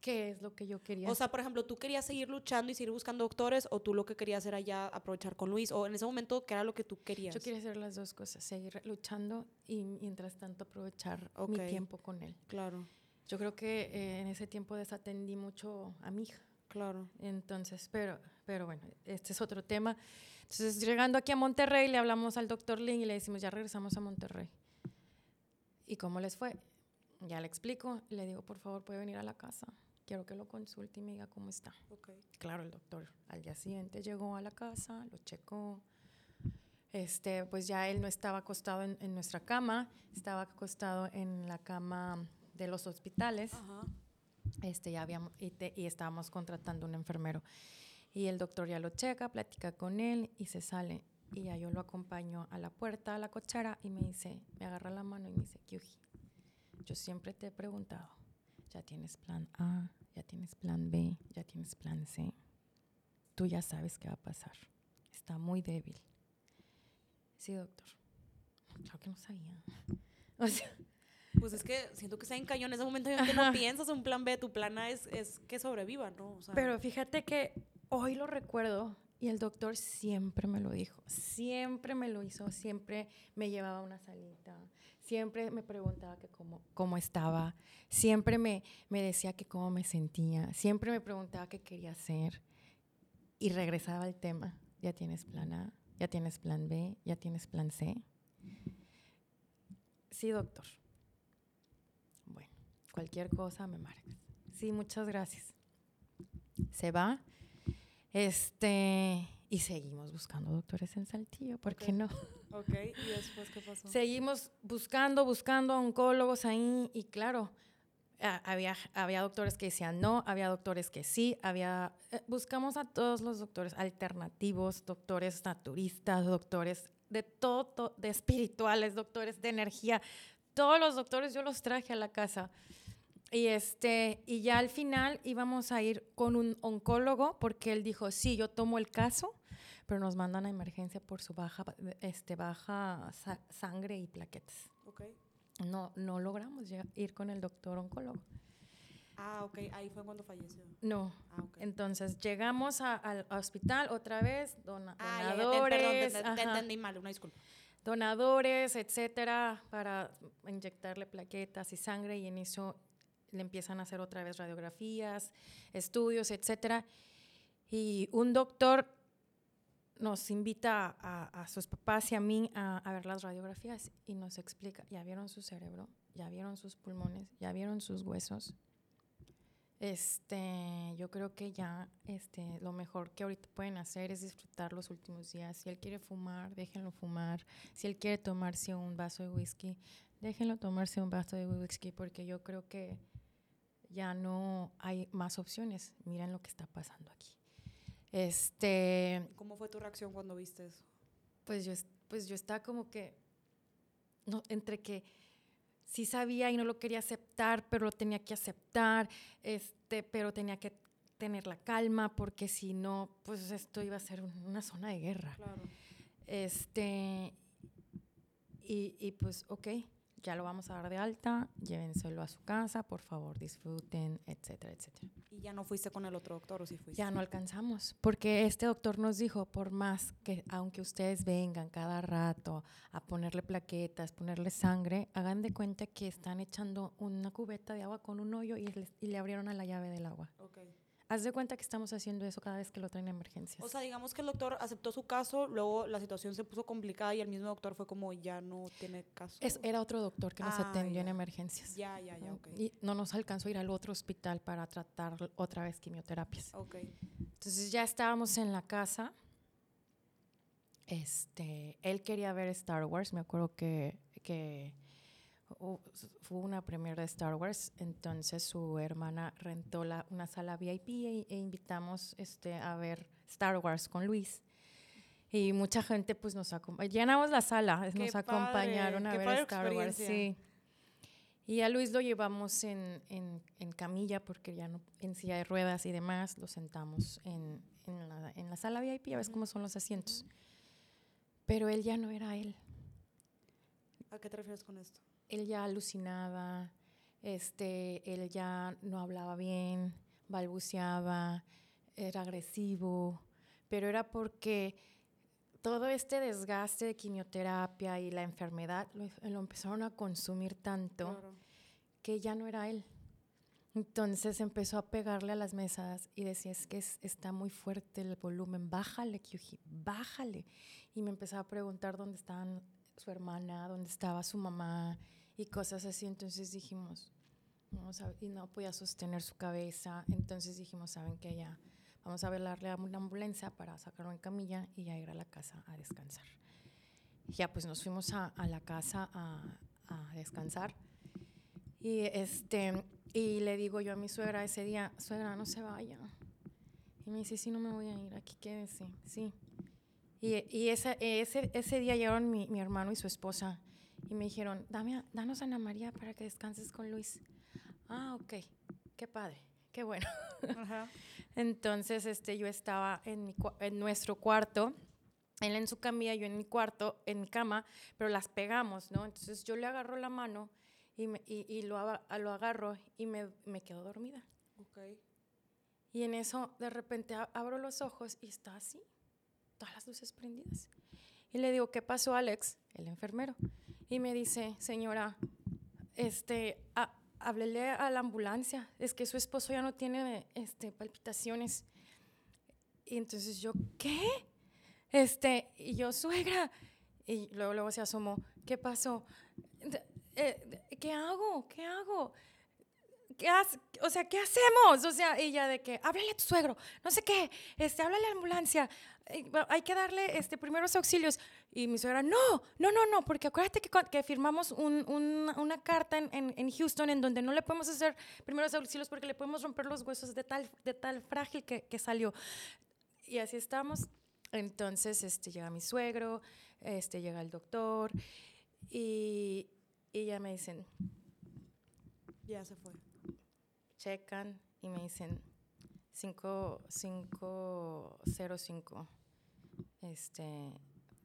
¿Qué es lo que yo quería? O sea, por ejemplo, ¿tú querías seguir luchando y seguir buscando doctores o tú lo que querías era ya aprovechar con Luis? ¿O en ese momento qué era lo que tú querías? Yo quería hacer las dos cosas, seguir luchando y mientras tanto aprovechar Ok. mi tiempo con él. Claro, Yo creo que eh, en ese tiempo desatendí mucho a mi hija. claro. Entonces, pero, pero bueno, este es otro tema. Entonces, llegando aquí a Monterrey, le hablamos al doctor Lin y le decimos, ya regresamos a Monterrey. ¿Y cómo les fue? Ya le explico, le digo, por favor, puede venir a la casa. Quiero que lo consulte y me diga cómo está. Ok. Claro, el doctor al día siguiente llegó a la casa, lo checó. Este, pues ya él no estaba acostado en, en nuestra cama, estaba acostado en la cama de los hospitales. Ajá. Este, ya habíamos, y, te- y estábamos contratando un enfermero. Y el doctor ya lo checa, platica con él y se sale. Y ya yo lo acompaño a la puerta, a la cochera, y me dice, me agarra la mano y me dice, Kyuji, yo siempre te he preguntado, ya tienes plan A, ya tienes plan B, ya tienes plan C. Tú ya sabes qué va a pasar. Está muy débil. Sí, doctor. Claro que no sabía. O sea, Pues es que siento que está en cañón. En ese momento en que no piensas en un plan B, tu plan A es, es que sobreviva, ¿no? O sea, Pero fíjate que hoy lo recuerdo y el doctor siempre me lo dijo, siempre me lo hizo, siempre me llevaba una salita, siempre me preguntaba que cómo, cómo estaba, siempre me, me decía que cómo me sentía, siempre me preguntaba qué quería hacer y regresaba al tema, ya tienes plan A, ya tienes plan B, ya tienes plan C. Sí, doctor. Bueno, cualquier cosa me marcas. Sí, muchas gracias. Se va. Este, y seguimos buscando doctores en Saltillo, ¿por qué no? Ok, ¿y después qué pasó? Seguimos buscando, buscando oncólogos ahí y claro, había, había doctores que decían no, había doctores que sí, había... Eh, buscamos a todos los doctores alternativos, doctores naturistas, doctores de todo, de espirituales, doctores de energía. Todos los doctores yo los traje a la casa. Y, este, y ya al final íbamos a ir con un oncólogo porque él dijo, sí, yo tomo el caso, pero nos mandan a emergencia por su baja, este, baja sangre y plaquetas. Okay. No, no logramos ir con el doctor oncólogo. Ah, ok, ahí fue cuando falleció. No. Ah, Entonces llegamos al hospital otra vez, dona, ah, donadores. perdón, te, entendí mal, una disculpa. Donadores, etcétera, para inyectarle plaquetas y sangre, y en eso le empiezan a hacer otra vez radiografías, estudios, etcétera. Y un doctor nos invita a, sus papás y a mí a, ver las radiografías y nos explica, ya vieron su cerebro, ya vieron sus pulmones, ya vieron sus huesos. Este, yo creo que ya este, lo mejor que ahorita pueden hacer es disfrutar los últimos días. Si él quiere fumar, déjenlo fumar. Si él quiere tomarse un vaso de whisky, déjenlo tomarse un vaso de whisky porque yo creo que ya no hay más opciones. Miren lo que está pasando aquí. Este, ¿Cómo fue tu reacción cuando viste eso? Pues yo, pues yo estaba como que, no, entre que sí sabía y no lo quería aceptar, pero lo tenía que aceptar, este, pero tenía que tener la calma porque si no, pues esto iba a ser una zona de guerra. Claro. Este, y, y pues, ok, ya lo vamos a dar de alta, llévenselo a su casa, por favor, disfruten, etcétera, etcétera. ¿Y ya no fuiste con el otro doctor o sí fuiste? Ya no alcanzamos, porque este doctor nos dijo, por más que aunque ustedes vengan cada rato a ponerle plaquetas, ponerle sangre, hagan de cuenta que están echando una cubeta de agua con un hoyo y le, y le abrieron a la llave del agua. Okay. Haz de cuenta que estamos haciendo eso cada vez que lo traen a emergencias. O sea, digamos que el doctor aceptó su caso, luego la situación se puso complicada y el mismo doctor fue como, ya no tiene caso. Es, era otro doctor que nos ah, atendió en emergencias. Ya, ya, ya, ok. Y no nos alcanzó a ir al otro hospital para tratar otra vez quimioterapias. Ok. Entonces ya estábamos en la casa. Este, él quería ver Star Wars, me acuerdo que, que fue una premiere de Star Wars, entonces su hermana rentó la, una sala VIP e, e, invitamos este, a ver Star Wars con Luis. Y mucha gente pues nos acompañó, llenamos la sala, nos acompañaron a ver Star Wars. Sí. Y a Luis lo llevamos en, en, en, camilla porque ya no, en silla de ruedas y demás, lo sentamos en, en la, la, sala VIP, ya ves cómo son los asientos. Pero él ya no era él. ¿A qué te refieres con esto? Él ya alucinaba, este, él ya no hablaba bien, balbuceaba, era agresivo, pero era porque todo este desgaste de quimioterapia y la enfermedad lo, empezaron a consumir tanto que ya no era él. Entonces empezó a pegarle a las mesas y decía, es que está muy fuerte el volumen, bájale, Kyuji, bájale. Y me empezaba a preguntar dónde estaban su hermana, dónde estaba su mamá, y cosas así. Entonces dijimos, vamos a, y no podía sostener su cabeza. Entonces dijimos, ¿saben qué? Ya vamos a velarle a una ambulancia para sacarlo en camilla y ya ir a la casa a descansar. ya pues nos fuimos a, a la casa a, a, descansar. Y, este, y le digo yo a mi suegra ese día, suegra, no se vaya. Y me dice, sí, no me voy a ir, aquí quédese, sí. Y, y ese, ese, ese día llegaron mi, mi hermano y su esposa y me dijeron, Dame, danos a Ana María para que descanses con Luis. Ah, ok, qué padre, qué bueno. Entonces, este, yo estaba en, mi, en nuestro cuarto, él en su camilla, yo en mi cuarto, en mi cama, pero las pegamos, ¿no? Entonces yo le agarro la mano y, me, y, y lo, lo, agarro y me, me quedo dormida. Okay. Y en eso, de repente, abro los ojos y está así, todas las luces prendidas. Y le digo, ¿qué pasó, Alex? El enfermero y me dice, señora, este, háblele a la ambulancia, es que su esposo ya no tiene este, palpitaciones. Y entonces yo, ¿qué? Este, y yo, suegra. Y luego, luego se asomó, ¿qué pasó? Eh, ¿Qué hago? ¿Qué hago? ¿qué o sea, ¿qué hacemos? O sea, ella de que, háblale a tu suegro, no sé qué, este, háblale a la ambulancia, eh, hay que darle este, primeros auxilios. Y mi suegra, no, no, no, no, porque acuérdate que, que firmamos una carta en, en, Houston en donde no le podemos hacer primeros auxilios porque le podemos romper los huesos de tal, de tal frágil que, que salió. Y así estamos. Entonces, este, llega mi suegro, este, llega el doctor y, y ya me dicen... Ya se fue. Checan y me dicen 5505. Este,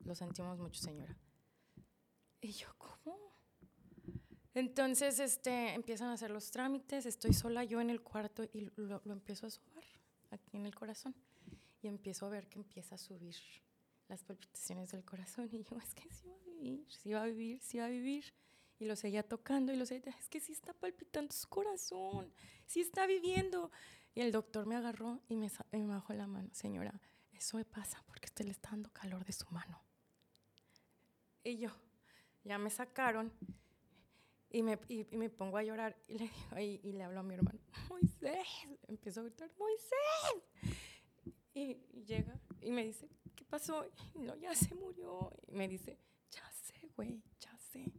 lo sentimos mucho, señora. Y yo, ¿cómo? Entonces, este, empiezan a hacer los trámites, estoy sola yo en el cuarto y lo, empiezo a sobar aquí en el corazón. Y empiezo a ver que empieza a subir las palpitaciones del corazón. Y yo, es que sí va a vivir, sí va a vivir, sí va a vivir. Y lo seguía tocando y lo seguía, es que sí está palpitando su corazón, sí está viviendo. Y el doctor me agarró y me bajó la mano. Señora, eso me pasa porque usted le está dando calor de su mano. Y yo, ya me sacaron y me, y, me pongo a llorar y le, y, y, le hablo a mi hermano, Moisés, empiezo a gritar, Moisés. Y, llega y me dice, ¿qué pasó? no, ya se murió. Y me dice, ya sé, güey, ya sé.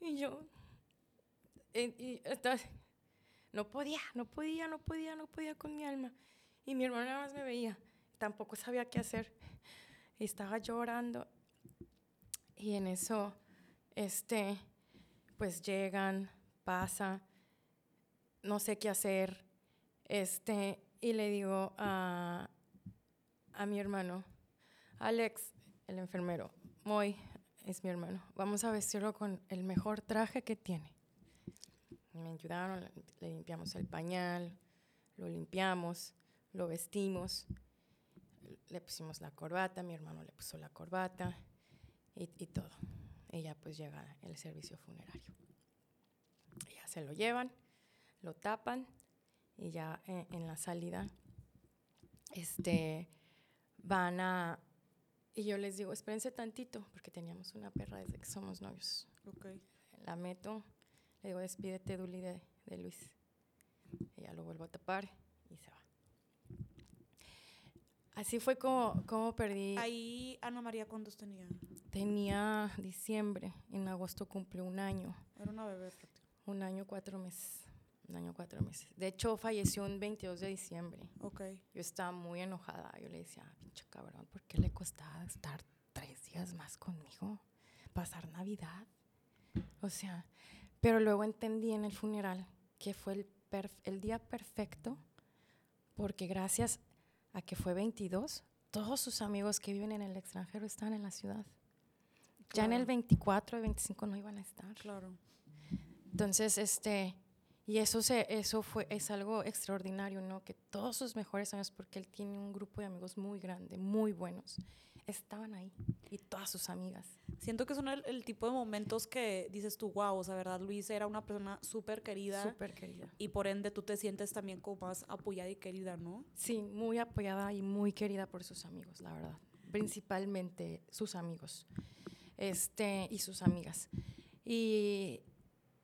Y yo, y, no podía, no podía, no podía, no podía con mi alma. Y mi hermano nada más me veía, tampoco sabía qué hacer. Y estaba llorando. Y en eso, este, pues llegan, pasa, no sé qué hacer. Este, y le digo a, a mi hermano, Alex, el enfermero, Moy es mi hermano, vamos a vestirlo con el mejor traje que tiene. Me ayudaron, le limpiamos el pañal, lo limpiamos, lo vestimos, le pusimos la corbata, mi hermano le puso la corbata y, y todo. Ella pues llega el servicio funerario. Ya se lo llevan, lo tapan y ya en, en la salida, este, van a... Y yo les digo, espérense tantito, porque teníamos una perra desde que somos novios. Okay. La meto, le digo, despídete, Duli, de, de Luis. Ella lo vuelvo a tapar y se va. Así fue como, como perdí. Ahí, Ana María, ¿cuántos tenía? Tenía diciembre, en agosto cumplió un año. Era una bebé. Un año, cuatro meses un año, cuatro meses. De hecho, falleció un 22 de diciembre. Ok. Yo estaba muy enojada. Yo le decía, pinche cabrón, ¿por qué le costaba estar tres días más conmigo? Pasar Navidad. O sea, pero luego entendí en el funeral que fue el, el día perfecto porque gracias a que fue 22, todos sus amigos que viven en el extranjero están en la ciudad. Ya en el 24 y 25 no iban a estar. Claro. Entonces, este, y eso, se, eso fue, es algo extraordinario, ¿no? Que todos sus mejores años, porque él tiene un grupo de amigos muy grande, muy buenos, estaban ahí. Y todas sus amigas. Siento que son el, tipo de momentos que dices tú, wow, o sea, ¿verdad? Luis era una persona súper querida. Súper querida. Y por ende tú te sientes también como más apoyada y querida, ¿no? Sí, muy apoyada y muy querida por sus amigos, la verdad. Principalmente sus amigos este, y sus amigas. Y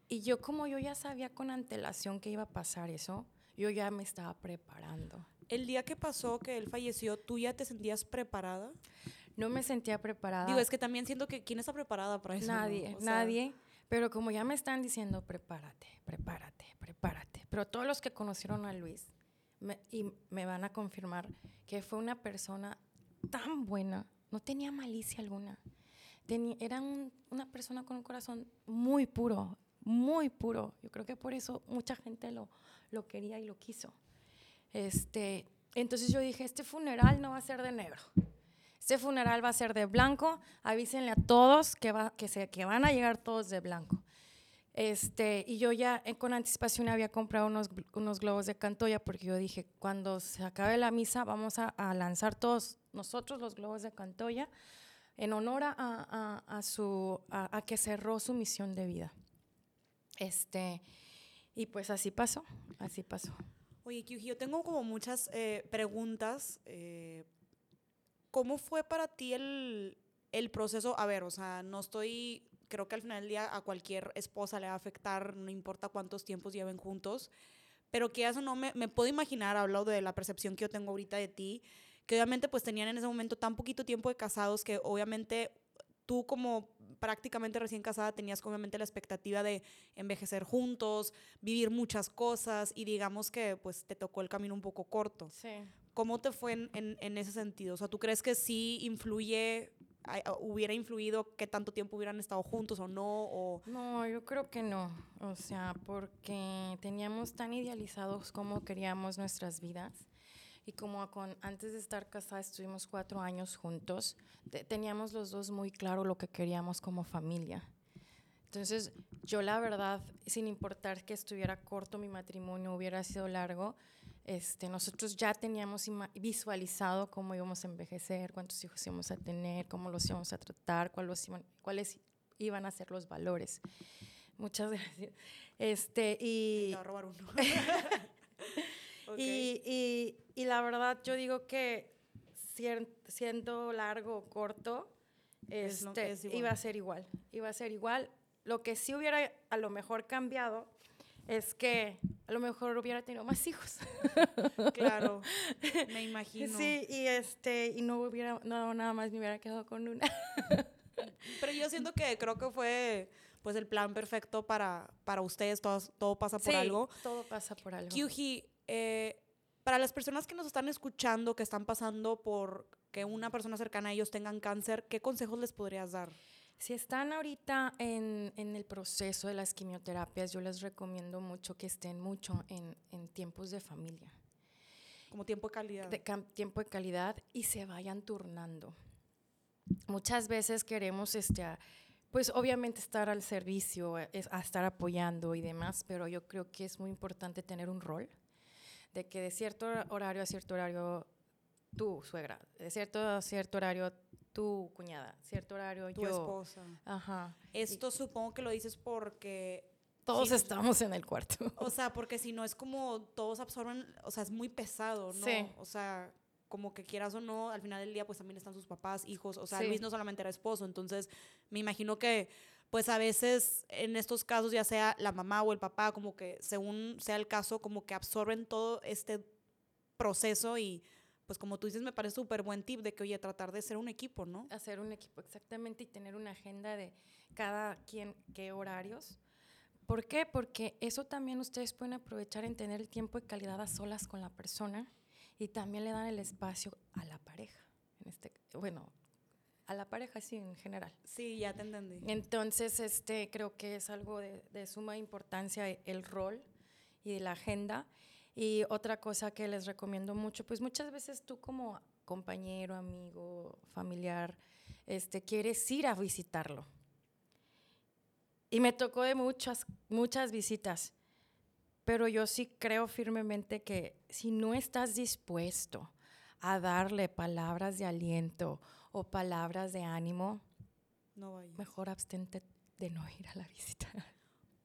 y yo como yo ya sabía con antelación que iba a pasar eso, yo ya me estaba preparando. El día que pasó que él falleció, ¿tú ya te sentías preparada? No me sentía preparada. Digo, es que también siento que ¿quién está preparada para eso? Nadie, nadie. Pero como ya me están diciendo, prepárate, prepárate, prepárate. Pero todos los que conocieron a Luis y me van a confirmar que fue una persona tan buena, no tenía malicia alguna. Tenía, era una persona con un corazón muy puro, muy puro. Yo creo que por eso mucha gente lo, lo quería y lo quiso. Este, entonces yo dije, este funeral no va a ser de negro. Este funeral va a ser de blanco. Avísenle a todos que, va, que, se, que van a llegar todos de blanco. Este, y yo ya eh, con anticipación había comprado unos, unos globos de Cantoya porque yo dije, cuando se acabe la misa vamos a, a lanzar todos nosotros los globos de Cantoya en honor a, a, a su, a, que cerró su misión de vida. Este, y pues así pasó, así pasó. Oye, Kyuji, yo tengo como muchas eh, preguntas. Eh, ¿Cómo fue para ti el, el proceso? A ver, o sea, no estoy, creo que al final del día a cualquier esposa le va a afectar, no importa cuántos tiempos lleven juntos, pero que eso no me, me puedo imaginar, hablo de la percepción que yo tengo ahorita de ti, que obviamente pues tenían en ese momento tan poquito tiempo de casados que obviamente tú como prácticamente recién casada tenías obviamente la expectativa de envejecer juntos, vivir muchas cosas y digamos que pues te tocó el camino un poco corto. Sí. ¿Cómo te fue en, en, en ese sentido? O sea, ¿tú crees que sí influye, hubiera influido qué tanto tiempo hubieran estado juntos o no? O... No, yo creo que no. O sea, porque teníamos tan idealizados cómo queríamos nuestras vidas y como con, antes de estar casadas estuvimos cuatro años juntos, teníamos los dos muy claro lo que queríamos como familia. Entonces, yo la verdad, sin importar que estuviera corto mi matrimonio, hubiera sido largo, este, nosotros ya teníamos visualizado cómo íbamos a envejecer, cuántos hijos íbamos a tener, cómo los íbamos a tratar, cuáles iban, cuáles iban a ser los valores. Muchas gracias. Este, y... Te voy a robar uno. Y, y, y, la verdad, yo digo que siendo largo o corto, este, iba a ser igual. Iba a ser igual. Lo que sí hubiera a lo mejor cambiado es que a lo mejor hubiera tenido más hijos. Claro, me imagino. Sí, y este, y no hubiera, no, nada más me hubiera quedado con una. Pero yo siento que creo que fue pues el plan perfecto para, para ustedes, todo, todo pasa por sí, algo. todo pasa por algo. Kyuji, eh, para las personas que nos están escuchando, que están pasando por que una persona cercana a ellos tengan cáncer, ¿qué consejos les podrías dar? Si están ahorita en, en el proceso de las quimioterapias, yo les recomiendo mucho que estén mucho en, en tiempos de familia. Como tiempo de calidad. De, tiempo de calidad y se vayan turnando. Muchas veces queremos, este, pues obviamente estar al servicio, es, a estar apoyando y demás, pero yo creo que es muy importante tener un rol de que de cierto horario a cierto horario tu suegra, de cierto a cierto horario tu cuñada, cierto horario tu yo. esposa. Ajá. Esto supongo que lo dices porque todos estamos en el cuarto. O sea, porque si no es como todos absorben, o sea, es muy pesado, ¿no? Sí. O sea, como que quieras o no, al final del día pues también están sus papás, hijos, o sea, Sí. Luis no solamente era esposo, entonces me imagino que pues a veces en estos casos ya sea la mamá o el papá, como que según sea el caso, como que absorben todo este proceso y pues como tú dices me parece súper buen tip de que oye, tratar de ser un equipo, ¿no? Hacer un equipo exactamente y tener una agenda de cada quien qué horarios. ¿Por qué? Porque eso también ustedes pueden aprovechar en tener el tiempo de calidad a solas con la persona y también le dan el espacio a la pareja. En este, bueno, a la pareja sí en general. Sí, ya te entendí. Entonces, este, creo que es algo de, de suma importancia el rol y la agenda. Y otra cosa que les recomiendo mucho, pues muchas veces tú como compañero, amigo, familiar, este, quieres ir a visitarlo. Y me tocó de muchas, muchas visitas, pero yo sí creo firmemente que si no estás dispuesto a darle palabras de aliento o palabras de ánimo, no vayas. mejor abstente de no ir a la visita.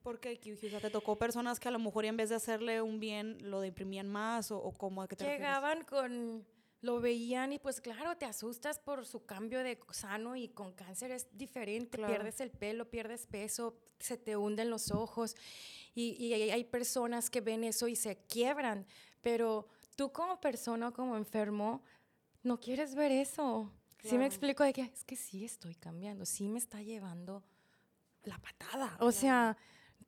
¿Por qué, Kyuji? O sea, ¿te tocó personas que a lo mejor en vez de hacerle un bien lo deprimían más o, o cómo a qué te Llegaban con, lo veían y pues claro, te asustas por su cambio de sano y con cáncer es diferente, Claro. pierdes el pelo, pierdes peso, se te hunden los ojos y, y hay personas que ven eso y se quiebran, pero tú como persona como enfermo no quieres ver eso. Sí Claro. me explico de que es que sí estoy cambiando, sí me está llevando la patada. O sea,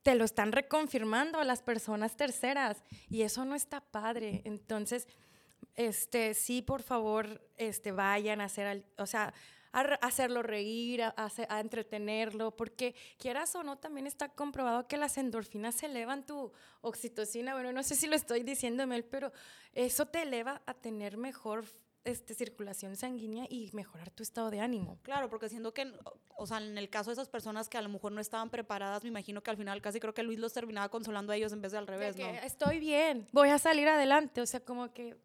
te lo están reconfirmando las personas terceras y eso no está padre. Entonces, este, sí, por favor, este, vayan a hacer, al- o sea, a hacerlo reír, a, a a entretenerlo, porque quieras o no, también está comprobado que las endorfinas elevan tu oxitocina. Bueno, no sé si lo estoy diciendo, Mel, pero eso te eleva a tener mejor este, circulación sanguínea y mejorar tu estado de ánimo. Claro, porque siento que, o sea, en el caso de esas personas que a lo mejor no estaban preparadas, me imagino que al final casi creo que Luis los terminaba consolando a ellos en vez de al revés, que ¿no? estoy bien, voy a salir adelante. O sea, como que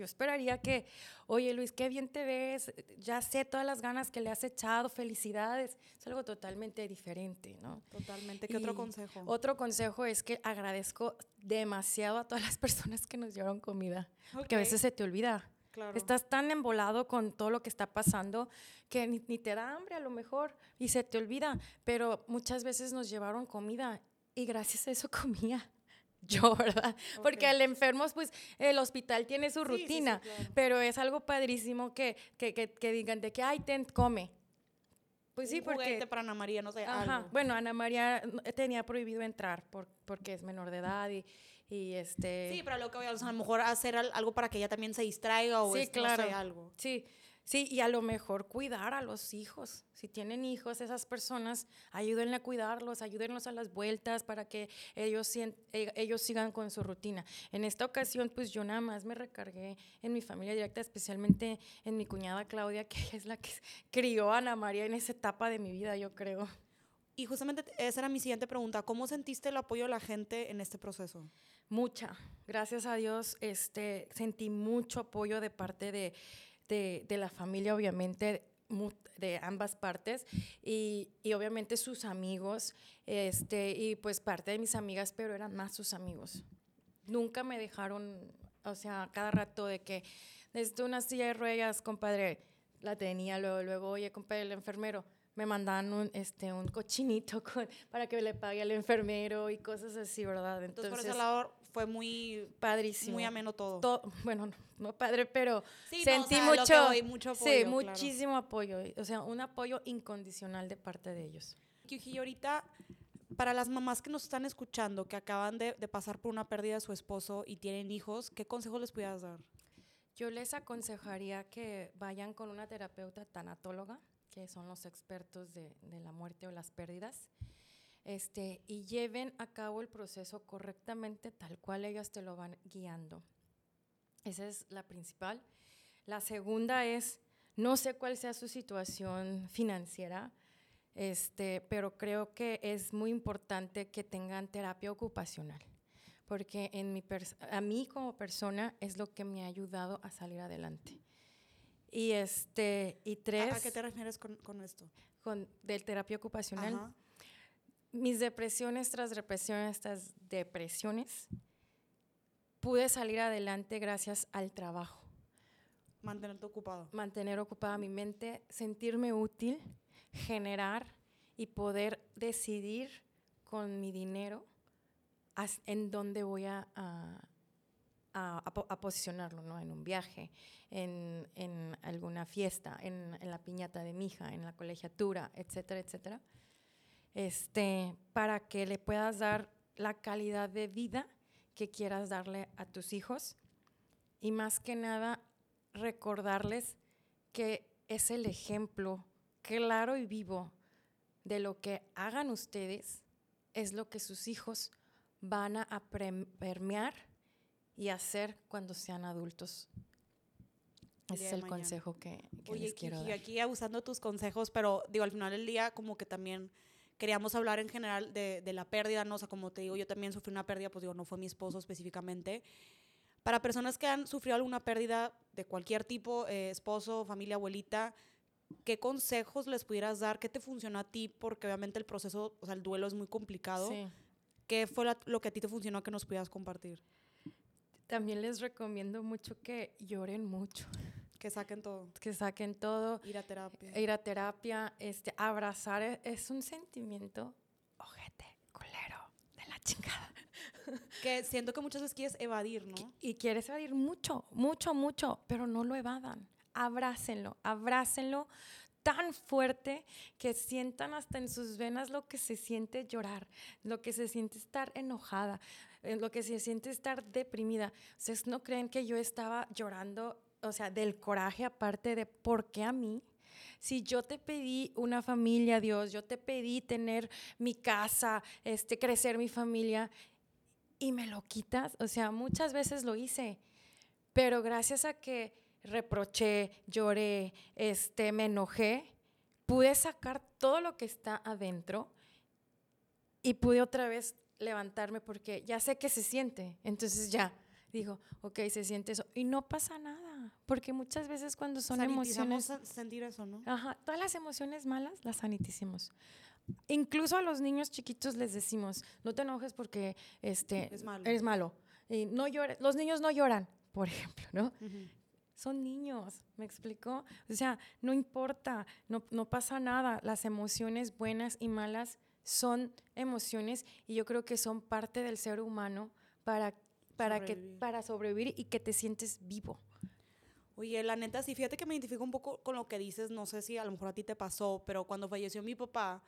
yo esperaría que, oye Luis, qué bien te ves, ya sé todas las ganas que le has echado, felicidades. Es algo totalmente diferente, ¿no? Totalmente. ¿Qué otro consejo? Otro consejo es que agradezco demasiado a todas las personas que nos dieron comida, porque a veces se te olvida. Claro. Estás tan embolado con todo lo que está pasando que ni, ni te da hambre a lo mejor y se te olvida, pero muchas veces nos llevaron comida y gracias a eso comía. yo, ¿verdad? Porque al enfermo, pues el hospital tiene su Sí, sí, sí, rutina, claro. pero es algo padrísimo que, que, que, que digan de que, ay, ten, come. Pues sí, porque... para Ana María, no sé, Ajá. algo. Bueno, Ana María no- tenía prohibido entrar por, porque es menor de edad y, y este... Sí, pero lo que voy a, lo mejor hacer al- algo para que ella también se distraiga o Sí, es, no claro. sé, algo. Sí, sí, y a lo mejor cuidar a los hijos. Si tienen hijos, esas personas, ayúdenle a cuidarlos, ayúdenlos a las vueltas para que ellos, e- ellos sigan con su rutina. En esta ocasión, pues yo nada más me recargué en mi familia directa, especialmente en mi cuñada Claudia, que es la que crió a Ana María en esa etapa de mi vida, yo creo. Y justamente esa era mi siguiente pregunta. ¿Cómo sentiste el apoyo de la gente en este proceso? Mucha. Gracias a Dios, este, sentí mucho apoyo de parte de, de- la familia, obviamente, de ambas partes, y, y obviamente sus amigos, este, y pues parte de mis amigas, pero eran más sus amigos. Nunca me dejaron, o sea, cada rato de que, desde una silla de ruedas, compadre, la tenía, luego, luego, oye, compadre, el enfermero, me mandaban un, este, un cochinito con- para que le pague al enfermero y cosas así, ¿verdad? Entonces, por ese lado fue muy, padrísimo. muy ameno todo. To- bueno, no, no padre, pero Sí, no, o sentí sea, mucho, mucho sí, apoyo, claro. muchísimo apoyo, o sea, un apoyo incondicional de parte de ellos. Y ahorita, para las mamás que nos están escuchando, que acaban de, de pasar por una pérdida de su esposo y tienen hijos, ¿qué consejos les pudieras dar? Yo les aconsejaría que vayan con una terapeuta tanatóloga, que son los expertos de, de la muerte o las pérdidas, este, y lleven a cabo el proceso correctamente tal cual ellas te lo van guiando. Esa es la principal. La segunda es, no sé cuál sea su situación financiera, este, pero creo que es muy importante que tengan terapia ocupacional, porque en mi a mí como persona es lo que me ha ayudado a salir adelante. Y, este, y ¿A, tres, a qué te refieres con, con esto? con, del terapia ocupacional, Ajá. mis depresiones tras depresiones tras depresiones, pude salir adelante gracias al trabajo Mantenerte ocupado. mantener ocupada mi mente, sentirme útil, generar y poder decidir con mi dinero en dónde voy a, a- a- a po- a posicionarlo, ¿no? En un viaje, en, en alguna fiesta, en, la piñata de mi hija, en la colegiatura, etcétera, etcétera. Este, para que le puedas dar la calidad de vida que quieras darle a tus hijos y más que nada recordarles que es el ejemplo claro y vivo de lo que hagan ustedes, es lo que sus hijos van a permear y hacer cuando sean adultos. Ese es el mañana. consejo que, que Oye, les quiero Kiki, dar. aquí abusando tus consejos, pero digo, al final del día como que también queríamos hablar en general de, de la pérdida, ¿no? O sea, como te digo, yo también sufrí una pérdida, pues digo, no fue mi esposo específicamente. Para personas que han sufrido alguna pérdida de cualquier tipo, eh, esposo, familia, abuelita, ¿qué consejos les pudieras dar? ¿Qué te funcionó a ti? Porque obviamente el proceso, o sea, el duelo es muy complicado. Sí. ¿Qué fue la- lo que a ti te funcionó que nos pudieras compartir? También les recomiendo mucho que lloren mucho, Que saquen todo. que saquen todo, Ir a terapia. ir a terapia, este, abrazar e- es un sentimiento, ojete, culero, de la chingada. Que siento que muchas veces quieres evadir, ¿no? Y quieres evadir mucho, mucho, mucho, pero no lo evadan. Abrácenlo, abrácenlo tan fuerte que sientan hasta en sus venas lo que se siente llorar, lo que se siente estar enojada, eh, lo que se siente estar deprimida. Ustedes no creen que yo estaba llorando, o sea, del coraje aparte de por qué a mí. Si yo te pedí una familia, Dios, yo te pedí tener mi casa, este, crecer mi familia, y me lo quitas. O sea, muchas veces lo hice, pero gracias a que reproché, lloré, este, me enojé, pude sacar todo lo que está adentro y pude otra vez levantarme porque ya sé que se siente. Entonces ya digo, ok, se siente eso. Y no pasa nada, porque muchas veces cuando son Sanitizamos emociones... sen- sentir eso, ¿no? Ajá, todas las emociones malas las saniticimos. Incluso a los niños chiquitos les decimos, no te enojes porque este, Es malo. eres malo. Y no llores. Los niños no lloran, por ejemplo, ¿no? Ujú. Son niños, ¿me explicó? O sea, no importa, no, no pasa nada. Las emociones buenas y malas son emociones y yo creo que son parte del ser humano para, para, que, Sobrevivir. para sobrevivir y que te sientes vivo. Oye, la neta, sí, fíjate que me identifico un poco con lo que dices, no sé si a lo mejor a ti te pasó, pero cuando falleció mi papá,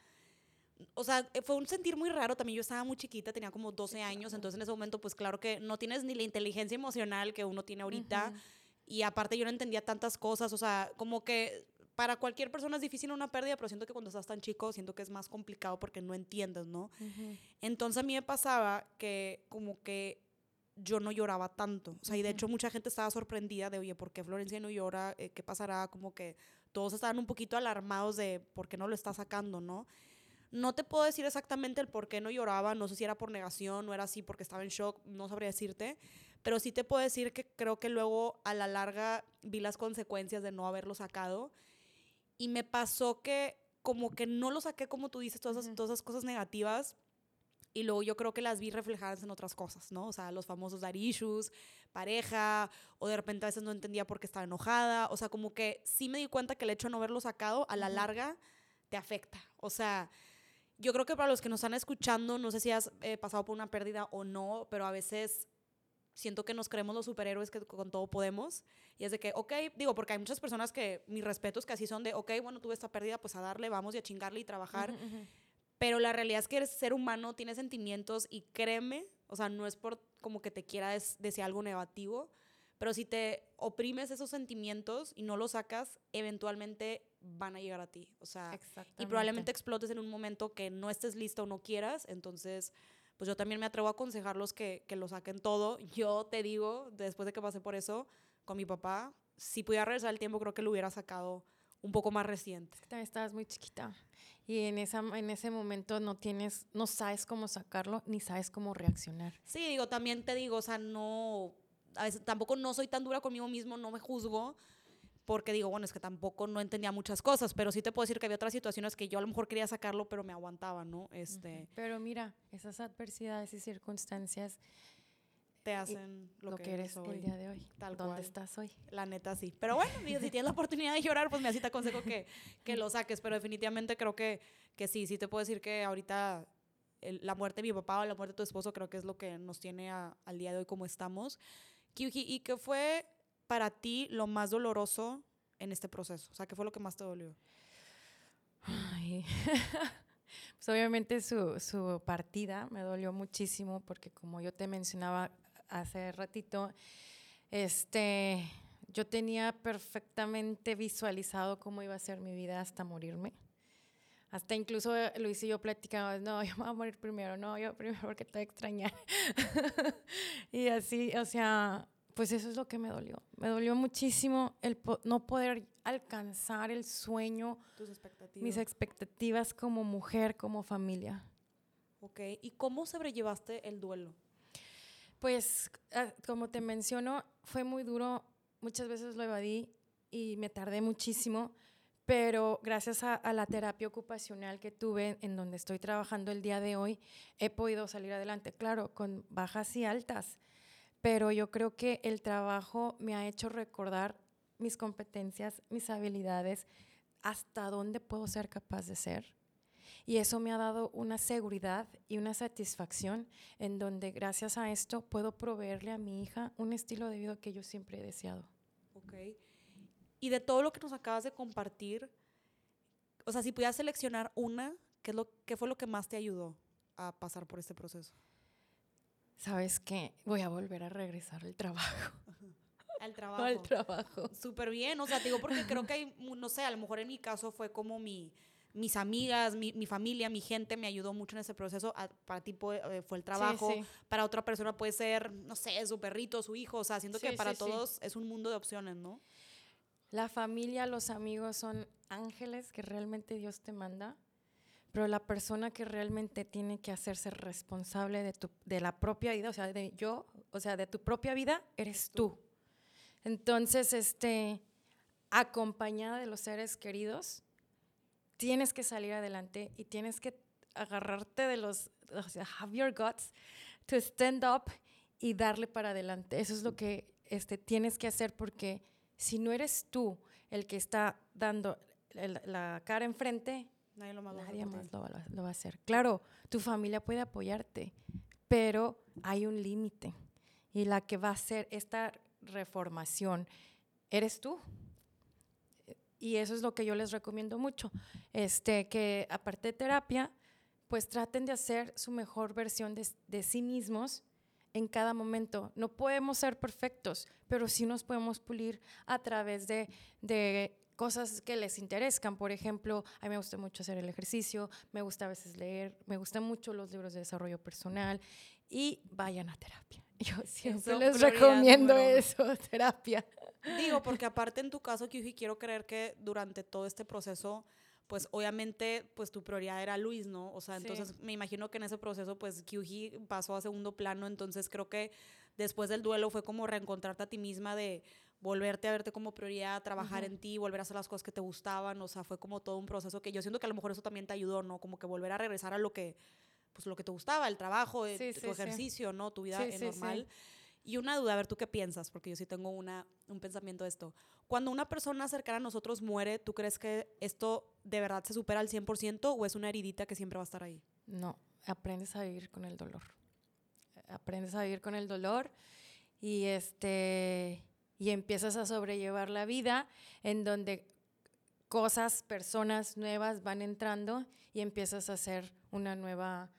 o sea, eh, fue un sentir muy raro, también yo estaba muy chiquita, tenía como 12 años, entonces en ese momento, pues claro que no tienes ni la inteligencia emocional que uno tiene ahorita, y aparte yo no entendía tantas cosas, o sea, como que para cualquier persona es difícil una pérdida, pero siento que cuando estás tan chico, siento que es más complicado porque no entiendes, ¿no? Ujú. Entonces a mí me pasaba que como que yo no lloraba tanto. O sea, y de hecho mucha gente estaba sorprendida de, oye, ¿por qué Florencia no llora? Eh, ¿Qué pasará? Como que todos estaban un poquito alarmados de por qué no lo está sacando, ¿no? No te puedo decir exactamente el por qué no lloraba, no sé si era por negación, no era así porque estaba en shock, no sabría decirte, pero sí te puedo decir que creo que luego a la larga vi las consecuencias de no haberlo sacado y me pasó que como que no lo saqué como tú dices, todas, esas, todas esas cosas negativas y luego yo creo que las vi reflejadas en otras cosas, ¿no? O sea, los famosos daddy issues, pareja, o de repente a veces no entendía por qué estaba enojada, o sea, como que sí me di cuenta que el hecho de no haberlo sacado a la larga te afecta, o sea, yo creo que para los que nos están escuchando, no sé si has eh, pasado por una pérdida o no, pero a veces siento que nos creemos los superhéroes que con todo podemos. Y es de que, ok, digo, porque hay muchas personas que, mis respetos, que así son de, ok, bueno, tuve esta pérdida, pues a darle, vamos y a chingarle y trabajar. Ujú, ujú. Pero la realidad es que eres ser humano, tienes sentimientos y créeme, o sea, no es por como que te quiera des- decir algo negativo, pero si te oprimes esos sentimientos y no los sacas, eventualmente van a llegar a ti. O sea, y probablemente explotes en un momento que no estés lista o no quieras. Entonces, pues yo también me atrevo a aconsejarlos que, que lo saquen todo. Yo te digo, después de que pasé por eso con mi papá, si pudiera regresar el tiempo, creo que lo hubiera sacado un poco más reciente. También estabas muy chiquita. Y en, esa, en ese momento no tienes, no sabes cómo sacarlo, ni sabes cómo reaccionar. Sí, digo, también te digo, o sea, no, a veces tampoco no soy tan dura conmigo mismo, no me juzgo, porque digo, bueno, es que tampoco no entendía muchas cosas, pero sí te puedo decir que había otras situaciones que yo a lo mejor quería sacarlo, pero me aguantaba, ¿no? Este, Pero mira, esas adversidades y circunstancias, te hacen lo, lo, que, eres hoy. el día de hoy, Tal ¿dónde cual. estás hoy? La neta sí. Pero bueno, si tienes la oportunidad de llorar, pues me así te aconsejo que, que lo saques. Pero definitivamente creo que, que sí, sí te puedo decir que ahorita el- la muerte de mi papá o la muerte de tu esposo creo que es lo que nos tiene a- al día de hoy como estamos. ¿y qué fue para ti lo más doloroso en este proceso? O sea, ¿qué fue lo que más te dolió? Ay. pues obviamente su, su partida me dolió muchísimo porque como yo te mencionaba hace ratito, este, yo tenía perfectamente visualizado cómo iba a ser mi vida hasta morirme. Hasta incluso eh, Luis y yo platicábamos, no, yo me voy a morir primero, no, yo primero porque te voy a extrañar. y así, o sea, pues eso es lo que me dolió. Me dolió muchísimo el po- no poder alcanzar el sueño Tus expectativas. mis expectativas como mujer, como familia. ok, ¿y cómo sobrellevaste el duelo? Pues, ah, como te menciono, fue muy duro. Muchas veces lo evadí y me tardé muchísimo, pero gracias a, a la terapia ocupacional que tuve, en donde estoy trabajando el día de hoy, he podido salir adelante, claro, con bajas y altas, pero yo creo que el trabajo me ha hecho recordar mis competencias, mis habilidades, hasta dónde puedo ser capaz de ser. Y eso me ha dado una seguridad y una satisfacción en donde gracias a esto puedo proveerle a mi hija un estilo de vida que yo siempre he deseado. Ok. Y de todo lo que nos acabas de compartir, o sea, si pudieras seleccionar una, ¿qué, es lo, ¿qué fue lo que más te ayudó a pasar por este proceso? ¿Sabes qué? Voy a volver a regresar al trabajo. Al trabajo. Al trabajo. Súper bien, o sea, te digo porque creo que hay, no sé, a lo mejor en mi caso fue como mi, mis amigas, mi, mi familia, mi gente me ayudó mucho en ese proceso. A- para ti fue, eh, fue el trabajo, sí. para otra persona puede ser, no sé, su perrito, su hijo, o sea, siento que para todos es un mundo de opciones, ¿no? La familia, los amigos son ángeles que realmente Dios te manda, pero la persona que realmente tiene que hacerse responsable de, tu, de la propia vida, o sea, de yo, o sea, de tu propia vida, eres tú. Entonces, este, acompañada de los seres queridos, tienes que salir adelante y tienes que agarrarte de los, o sea, have your guts to stand up y darle para adelante. Eso es lo que este, tienes que hacer porque si no eres tú el que está dando el- la cara enfrente, Nadie lo más nadie va, lo va a hacer. Claro, tu familia puede apoyarte, pero hay un límite y la que va a hacer esta reformación eres tú. Y eso es lo que yo les recomiendo mucho, este, que aparte de terapia, pues traten de hacer su mejor versión de, de sí mismos en cada momento. No podemos ser perfectos, pero sí nos podemos pulir a través de, de cosas que les interesan. Por ejemplo, a mí me gusta mucho hacer el ejercicio, me gusta a veces leer, me gustan mucho los libros de desarrollo personal y vayan a terapia. Yo siempre les recomiendo eso, terapia. Digo, porque aparte en tu caso, Kyuji, quiero creer que durante todo este proceso, pues obviamente, pues tu prioridad era Luis, ¿no? O sea, entonces me imagino que en ese proceso, pues Kyuji pasó a segundo plano, entonces creo que después del duelo fue como reencontrarte a ti misma de volverte a verte como prioridad, trabajar en ti, volver a hacer las cosas que te gustaban, o sea, fue como todo un proceso que yo siento que a lo mejor eso también te ayudó, ¿no? Como que volver a regresar a lo que, pues lo que te gustaba, el trabajo, eh, tu ejercicio, ¿no? Tu vida normal. Y una duda, a ver, ¿tú qué piensas? Porque yo sí tengo una, un pensamiento de esto. Cuando una persona cercana a nosotros muere, ¿tú crees que esto de verdad se supera al 100% o es una heridita que siempre va a estar ahí? No, aprendes a vivir con el dolor. Aprendes a vivir con el dolor y este y empiezas a sobrellevar la vida en donde cosas, personas nuevas van entrando y empiezas a hacer una nueva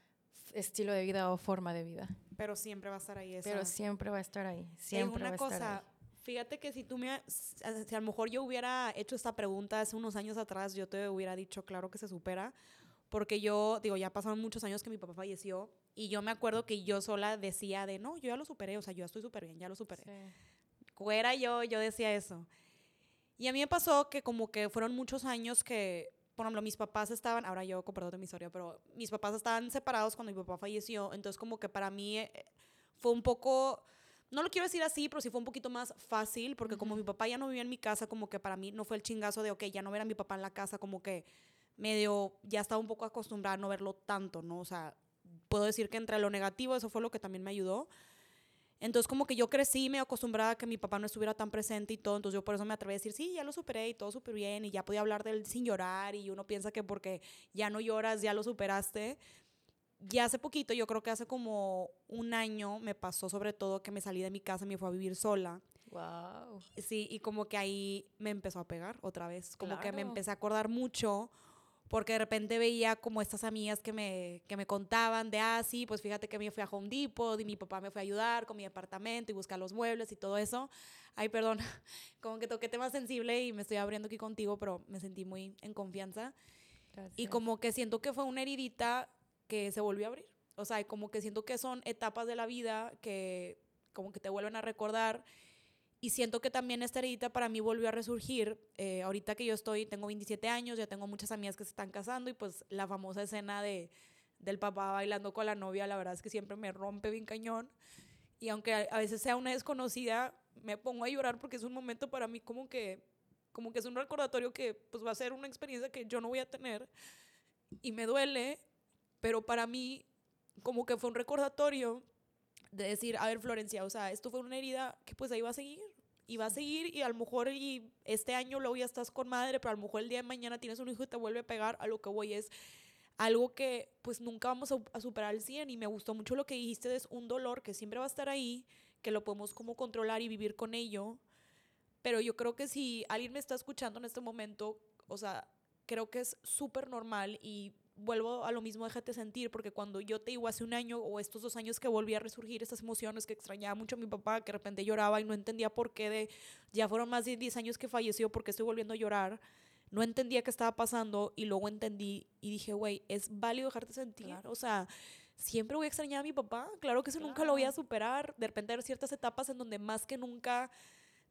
estilo de vida o forma de vida. Pero siempre va a estar ahí. Pero siempre va a estar ahí. Siempre va a estar ahí. Fíjate que si tú me, si a lo mejor yo hubiera hecho esta pregunta hace unos años atrás, yo te hubiera dicho, claro que se supera, porque yo, digo, ya pasaron muchos años que mi papá falleció y yo me acuerdo que yo sola decía de, no, yo ya lo superé, o sea, yo ya estoy súper bien, ya lo superé. Fuera yo, yo decía eso. Y a mí me pasó que como que fueron muchos años que por ejemplo, mis papás estaban, ahora yo comparto mi historia, pero mis papás estaban separados cuando mi papá falleció, entonces como que para mí eh, fue un poco, no lo quiero decir así, pero sí fue un poquito más fácil, porque como mi papá ya no vivía en mi casa, como que para mí no fue el chingazo de, ok, ya no ver a mi papá en la casa, como que medio, ya estaba un poco acostumbrada a no verlo tanto, ¿no? O sea, puedo decir que entre lo negativo, eso fue lo que también me ayudó. Entonces como que yo crecí me acostumbrada a que mi papá no estuviera tan presente y todo, entonces yo por eso me atreví a decir, sí, ya lo superé y todo súper bien y ya podía hablar de él sin llorar y uno piensa que porque ya no lloras ya lo superaste. Ya hace poquito, yo creo que hace como un año me pasó sobre todo que me salí de mi casa y me fui a vivir sola. Wow. Sí, y como que ahí me empezó a pegar otra vez, como que me empecé a acordar mucho porque de repente veía como estas amigas que me, que me contaban de, ah, sí, pues fíjate que me fui a Home Depot y mi papá me fue a ayudar con mi apartamento y buscar los muebles y todo eso. Ay, perdón, como que toqué tema sensible y me estoy abriendo aquí contigo, pero me sentí muy en confianza. Y como que siento que fue una heridita que se volvió a abrir. O sea, como que siento que son etapas de la vida que como que te vuelven a recordar y siento que también esta heredita para mí volvió a resurgir. Eh, ahorita que yo estoy, tengo 27 años, ya tengo muchas amigas que se están casando y pues la famosa escena de, del papá bailando con la novia, la verdad es que siempre me rompe bien cañón. Y aunque a, veces sea una desconocida, me pongo a llorar porque es un momento para mí como que, como que es un recordatorio que pues va a ser una experiencia que yo no voy a tener. Y me duele, pero para mí como que fue un recordatorio de decir, a ver Florencia, o sea, esto fue una herida que pues ahí va a seguir, y va a seguir y a lo mejor y este año luego ya estás con madre, pero a lo mejor el día de mañana tienes un hijo y te vuelve a pegar, a lo que voy es algo que pues nunca vamos a, superar al 100 y me gustó mucho lo que dijiste, es un dolor que siempre va a estar ahí, que lo podemos como controlar y vivir con ello, pero yo creo que si alguien me está escuchando en este momento, o sea, creo que es súper normal y vuelvo a lo mismo, déjate sentir, porque cuando yo te digo hace un año o estos dos años que volví a resurgir estas emociones, que extrañaba mucho a mi papá, que de repente lloraba y no entendía por qué, de, ya fueron más de 10 años que falleció, porque estoy volviendo a llorar, no entendía qué estaba pasando y luego entendí y dije, güey, es válido dejarte sentir, o sea, siempre voy a extrañar a mi papá, claro que eso nunca lo voy a superar, de repente hay ciertas etapas en donde más que nunca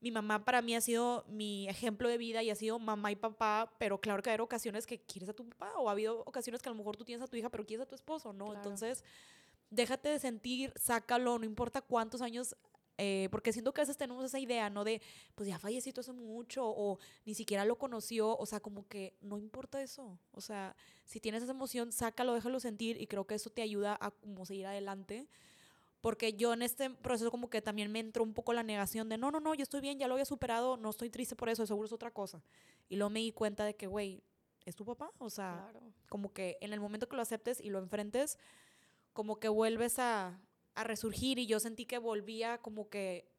mi mamá para mí ha sido mi ejemplo de vida y ha sido mamá y papá, pero claro que hay ocasiones que quieres a tu papá o ha habido ocasiones que a lo mejor tú tienes a tu hija, pero quieres a tu esposo, ¿no? Entonces, déjate de sentir, sácalo, no importa cuántos años eh, porque siento que a veces tenemos esa idea, ¿no? De, pues ya falleció hace mucho o ni siquiera lo conoció, o sea, como que no importa eso, o sea, si tienes esa emoción, sácalo, déjalo sentir y creo que eso te ayuda a como seguir adelante porque yo en este proceso como que también me entró un poco la negación de, no, no, no, yo estoy bien, ya lo había superado, no estoy triste por eso, seguro es otra cosa. Y luego me di cuenta de que, güey, es tu papá, o sea, como que en el momento que lo aceptes y lo enfrentes, como que vuelves a, a resurgir y yo sentí que volvía como que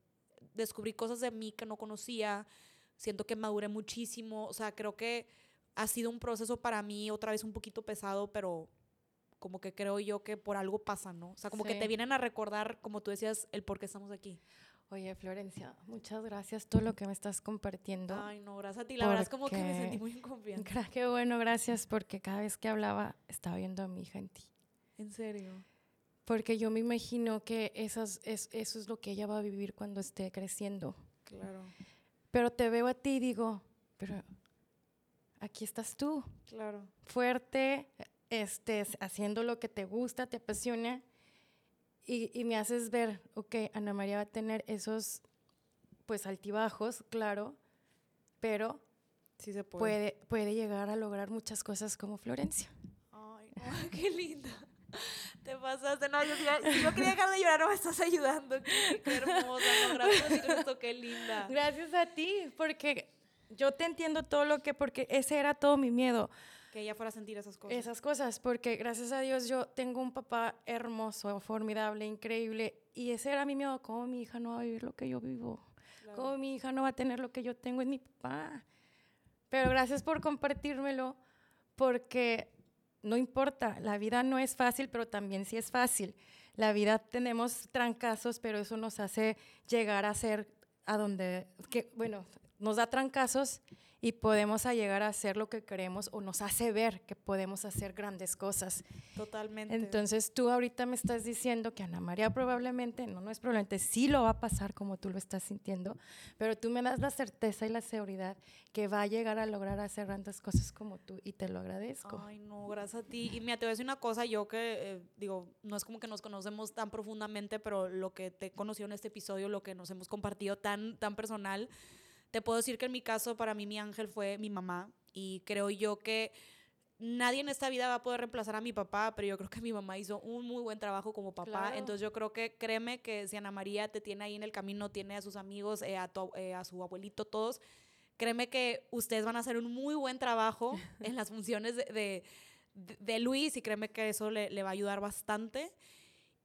descubrí cosas de mí que no conocía, siento que maduré muchísimo, o sea, creo que ha sido un proceso para mí otra vez un poquito pesado, pero como que creo yo que por algo pasa, ¿no? O sea, como que te vienen a recordar, como tú decías, el por qué estamos aquí. Oye, Florencia, muchas gracias todo lo que me estás compartiendo. Ay, no, gracias a ti. La verdad es como que me sentí muy en confianza. Qué bueno, gracias, porque cada vez que hablaba estaba viendo a mi hija en ti. ¿En serio? Porque yo me imagino que esas, es, eso es lo que ella va a vivir cuando esté creciendo. Claro. Pero te veo a ti y digo, pero aquí estás tú. Claro. Fuerte, este, haciendo lo que te gusta, te apasiona. Y, y, me haces ver, ok, Ana María va a tener esos, pues, altibajos, claro, pero sí se puede. puede. Puede llegar a lograr muchas cosas como Florencia. Ay, no, qué linda. Te pasaste, no, yo, yo quería dejar de llorar, no me estás ayudando. Qué, qué hermosa, no, gracias esto, qué linda. Gracias a ti, porque yo te entiendo todo lo que, porque ese era todo mi miedo. Que ella fuera a sentir esas cosas. Esas cosas, porque gracias a Dios yo tengo un papá hermoso, formidable, increíble, y ese era mi miedo, ¿cómo mi hija no va a vivir lo que yo vivo? Claro. ¿Cómo mi hija no va a tener lo que yo tengo en mi papá? Pero gracias por compartírmelo, porque no importa, la vida no es fácil, pero también sí es fácil. La vida tenemos trancazos, pero eso nos hace llegar a ser a donde, que, bueno, nos da trancazos y podemos llegar a hacer lo que queremos o nos hace ver que podemos hacer grandes cosas. Totalmente. Entonces tú ahorita me estás diciendo que Ana María probablemente, no, no es probablemente, sí lo va a pasar como tú lo estás sintiendo, pero tú me das la certeza y la seguridad que va a llegar a lograr hacer grandes cosas como tú y te lo agradezco. Ay, no, gracias a ti. Y mira, te voy a decir una cosa, yo que eh, digo, no es como que nos conocemos tan profundamente, pero lo que te he conocido en este episodio, lo que nos hemos compartido tan, tan personal, te puedo decir que en mi caso, para mí mi ángel fue mi mamá y creo yo que nadie en esta vida va a poder reemplazar a mi papá, pero yo creo que mi mamá hizo un muy buen trabajo como papá. Claro. Entonces yo creo que créeme que si Ana María te tiene ahí en el camino, tiene a sus amigos, eh, a, tu, eh, a, su abuelito, todos, créeme que ustedes van a hacer un muy buen trabajo en las funciones de, de, de Luis y créeme que eso le, le va a ayudar bastante.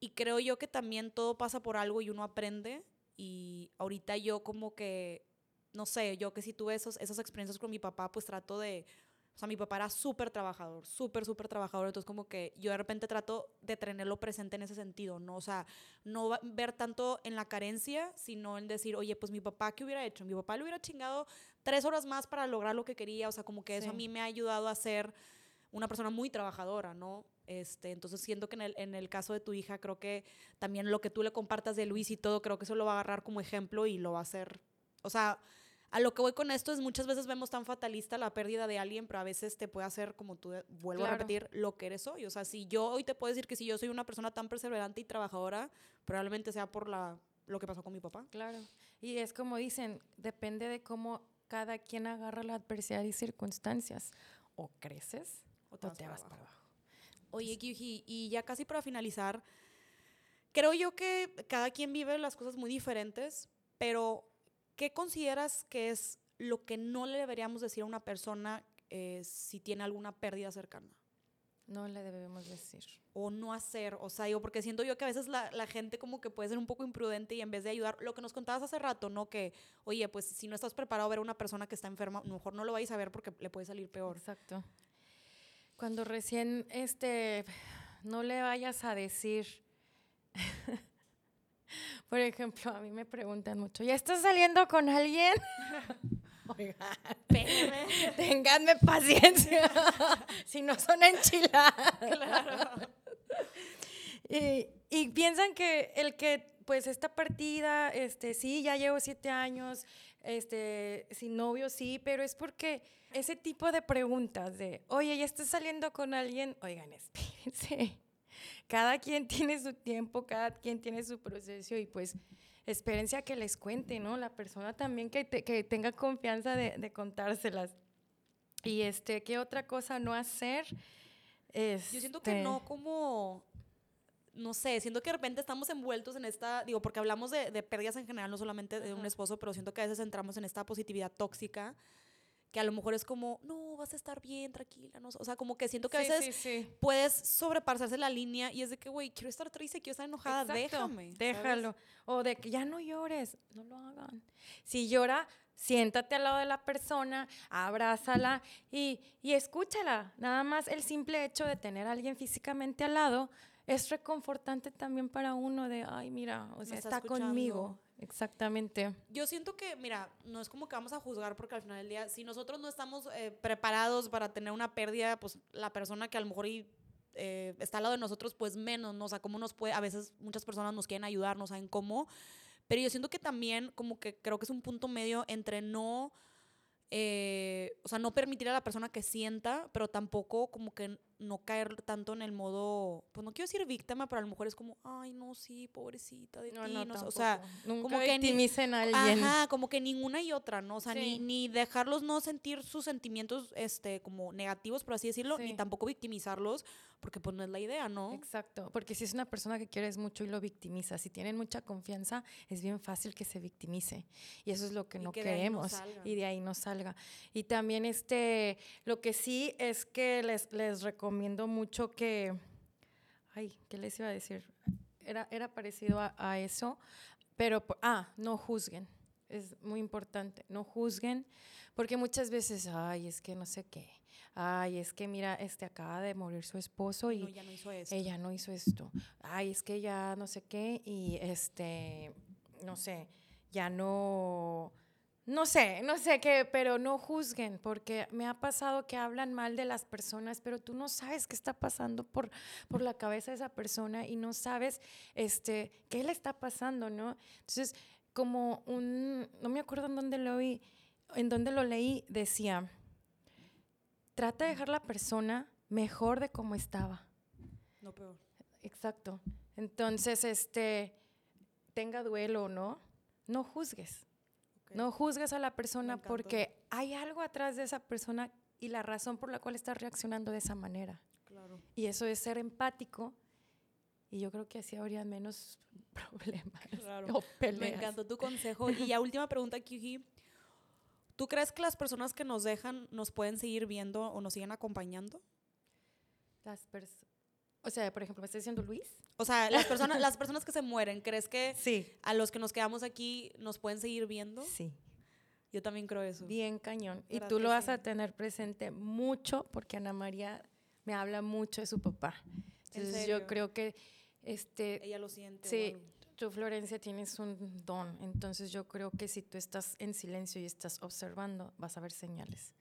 Y creo yo que también todo pasa por algo y uno aprende. Y ahorita yo como que no sé, yo que si tuve esos, esas experiencias con mi papá, pues trato de, o sea, mi papá era súper trabajador, súper, súper trabajador, entonces como que yo de repente trato de tenerlo presente en ese sentido, ¿no? O sea, no ver tanto en la carencia, sino en decir, oye, pues mi papá, ¿qué hubiera hecho? Mi papá le hubiera chingado tres horas más para lograr lo que quería, o sea, como que eso a mí me ha ayudado a ser una persona muy trabajadora, ¿no? Este, entonces siento que en el, en el caso de tu hija, creo que también lo que tú le compartas de Luis y todo, creo que eso lo va a agarrar como ejemplo y lo va a hacer, o sea, a lo que voy con esto es muchas veces vemos tan fatalista la pérdida de alguien, pero a veces te puede hacer, como tú vuelvo claro. a repetir, lo que eres hoy. O sea, si yo hoy te puedo decir que si yo soy una persona tan perseverante y trabajadora, probablemente sea por la, lo que pasó con mi papá. Claro. Y es como dicen, depende de cómo cada quien agarra la adversidad y circunstancias. O creces o te, o te vas para abajo. Oye, Kyuji, y ya casi para finalizar, creo yo que cada quien vive las cosas muy diferentes, pero ¿Qué consideras que es lo que no le deberíamos decir a una persona eh, si tiene alguna pérdida cercana? No le debemos decir. O no hacer, o sea, digo, porque siento yo que a veces la, la, gente como que puede ser un poco imprudente y en vez de ayudar, lo que nos contabas hace rato, ¿no? Que, oye, pues si no estás preparado a ver a una persona que está enferma, mejor no lo vais a ver porque le puede salir peor. Exacto. Cuando recién, este, no le vayas a decir... Por ejemplo, a mí me preguntan mucho, ¿ya estás saliendo con alguien? Oigan, ténganme paciencia, si no son enchiladas. Claro. Y, y, piensan que el que, pues, esta partida, este, sí, ya llevo siete años, este, sin novio, sí, pero es porque ese tipo de preguntas de, oye, ¿ya estás saliendo con alguien? Oigan, espérense cada quien tiene su tiempo, cada quien tiene su proceso y pues experiencia que les cuente, ¿no? La persona también que, te, que tenga confianza de, de, contárselas. Y este, ¿qué otra cosa no hacer? Este, Yo siento que no como, no sé, siento que de repente estamos envueltos en esta, digo, porque hablamos de, de pérdidas en general, no solamente de un esposo, pero siento que a veces entramos en esta positividad tóxica que a lo mejor es como, no, vas a estar bien, tranquila, no, o sea, como que siento que a veces sí, sí. puedes sobrepasarse la línea y es de que, güey, quiero estar triste, quiero estar enojada, Exacto, déjame. ¿sabes? Déjalo. O de que ya no llores, no lo hagan. Si llora, siéntate al lado de la persona, abrázala y, y escúchala. Nada más el simple hecho de tener a alguien físicamente al lado es reconfortante también para uno de, ay, mira, o sea, está está, conmigo. Exactamente. Yo siento que, mira, no es como que vamos a juzgar porque al final del día, si nosotros no estamos eh, preparados para tener una pérdida, pues la persona que a lo mejor eh, está al lado de nosotros, pues menos, ¿no? O sea, cómo nos puede, a veces muchas personas nos quieren ayudar, no saben cómo, pero yo siento que también como que creo que es un punto medio entre no, eh, o sea, no permitir a la persona que sienta, pero tampoco como que no caer tanto en el modo, pues no quiero decir víctima, pero a lo mejor es como, ay, no, sí, pobrecita de ti, no sé", o sea, nunca como que ni- a alguien. Ajá, como que ninguna y otra, ¿no? O sea, ni, Sí. ni dejarlos no sentir sus sentimientos, este, como negativos, por así decirlo, ni tampoco victimizarlos, porque pues no es la idea, ¿no? Exacto, porque si es una persona que quieres mucho y lo victimiza, si tienen mucha confianza, es bien fácil que se victimice. Y eso es lo que Y no que queremos y de ahí no salga. Y también este, lo que sí es que les, les recomiendo mucho que, ay, ¿qué les iba a decir? Era, era parecido a, a eso, pero, ah, no juzguen. Es muy importante, no juzguen, porque muchas veces, ay, es que no sé qué, ay, es que mira, este acaba de morir su esposo y No, ya no hizo eso. ella no hizo esto. Ay, es que ya no sé qué y este, no sé, ya no, no sé, no sé qué, pero no juzguen, porque me ha pasado que hablan mal de las personas, pero tú no sabes qué está pasando por, por la cabeza de esa persona y no sabes este, qué le está pasando, ¿no? Entonces, como un, no me acuerdo en dónde lo vi, en dónde lo leí, decía, trata de dejar la persona mejor de como estaba. No peor. Exacto. Entonces, este, tenga duelo o no, no juzgues. No juzgues a la persona porque hay algo atrás de esa persona y la razón por la cual está reaccionando de esa manera. Claro. Y eso es ser empático. Y yo creo que así habría menos problemas Claro. o peleas. Me encantó tu consejo. Y ya última pregunta, Kyuji. ¿Tú crees que las personas que nos dejan nos pueden seguir viendo o nos siguen acompañando? Las pers- o sea, por ejemplo, ¿me está diciendo Luis? O sea, las personas, las personas que se mueren, ¿crees que Sí. a los que nos quedamos aquí nos pueden seguir viendo? Sí. Yo también creo eso. Bien cañón. Y ¿Verdad tú lo vas sí? a tener presente mucho porque Ana María me habla mucho de su papá. Entonces yo creo que este, Ella lo siente. Sí. Tú Florencia tienes un don. Entonces yo creo que si tú estás en silencio y estás observando, vas a ver señales.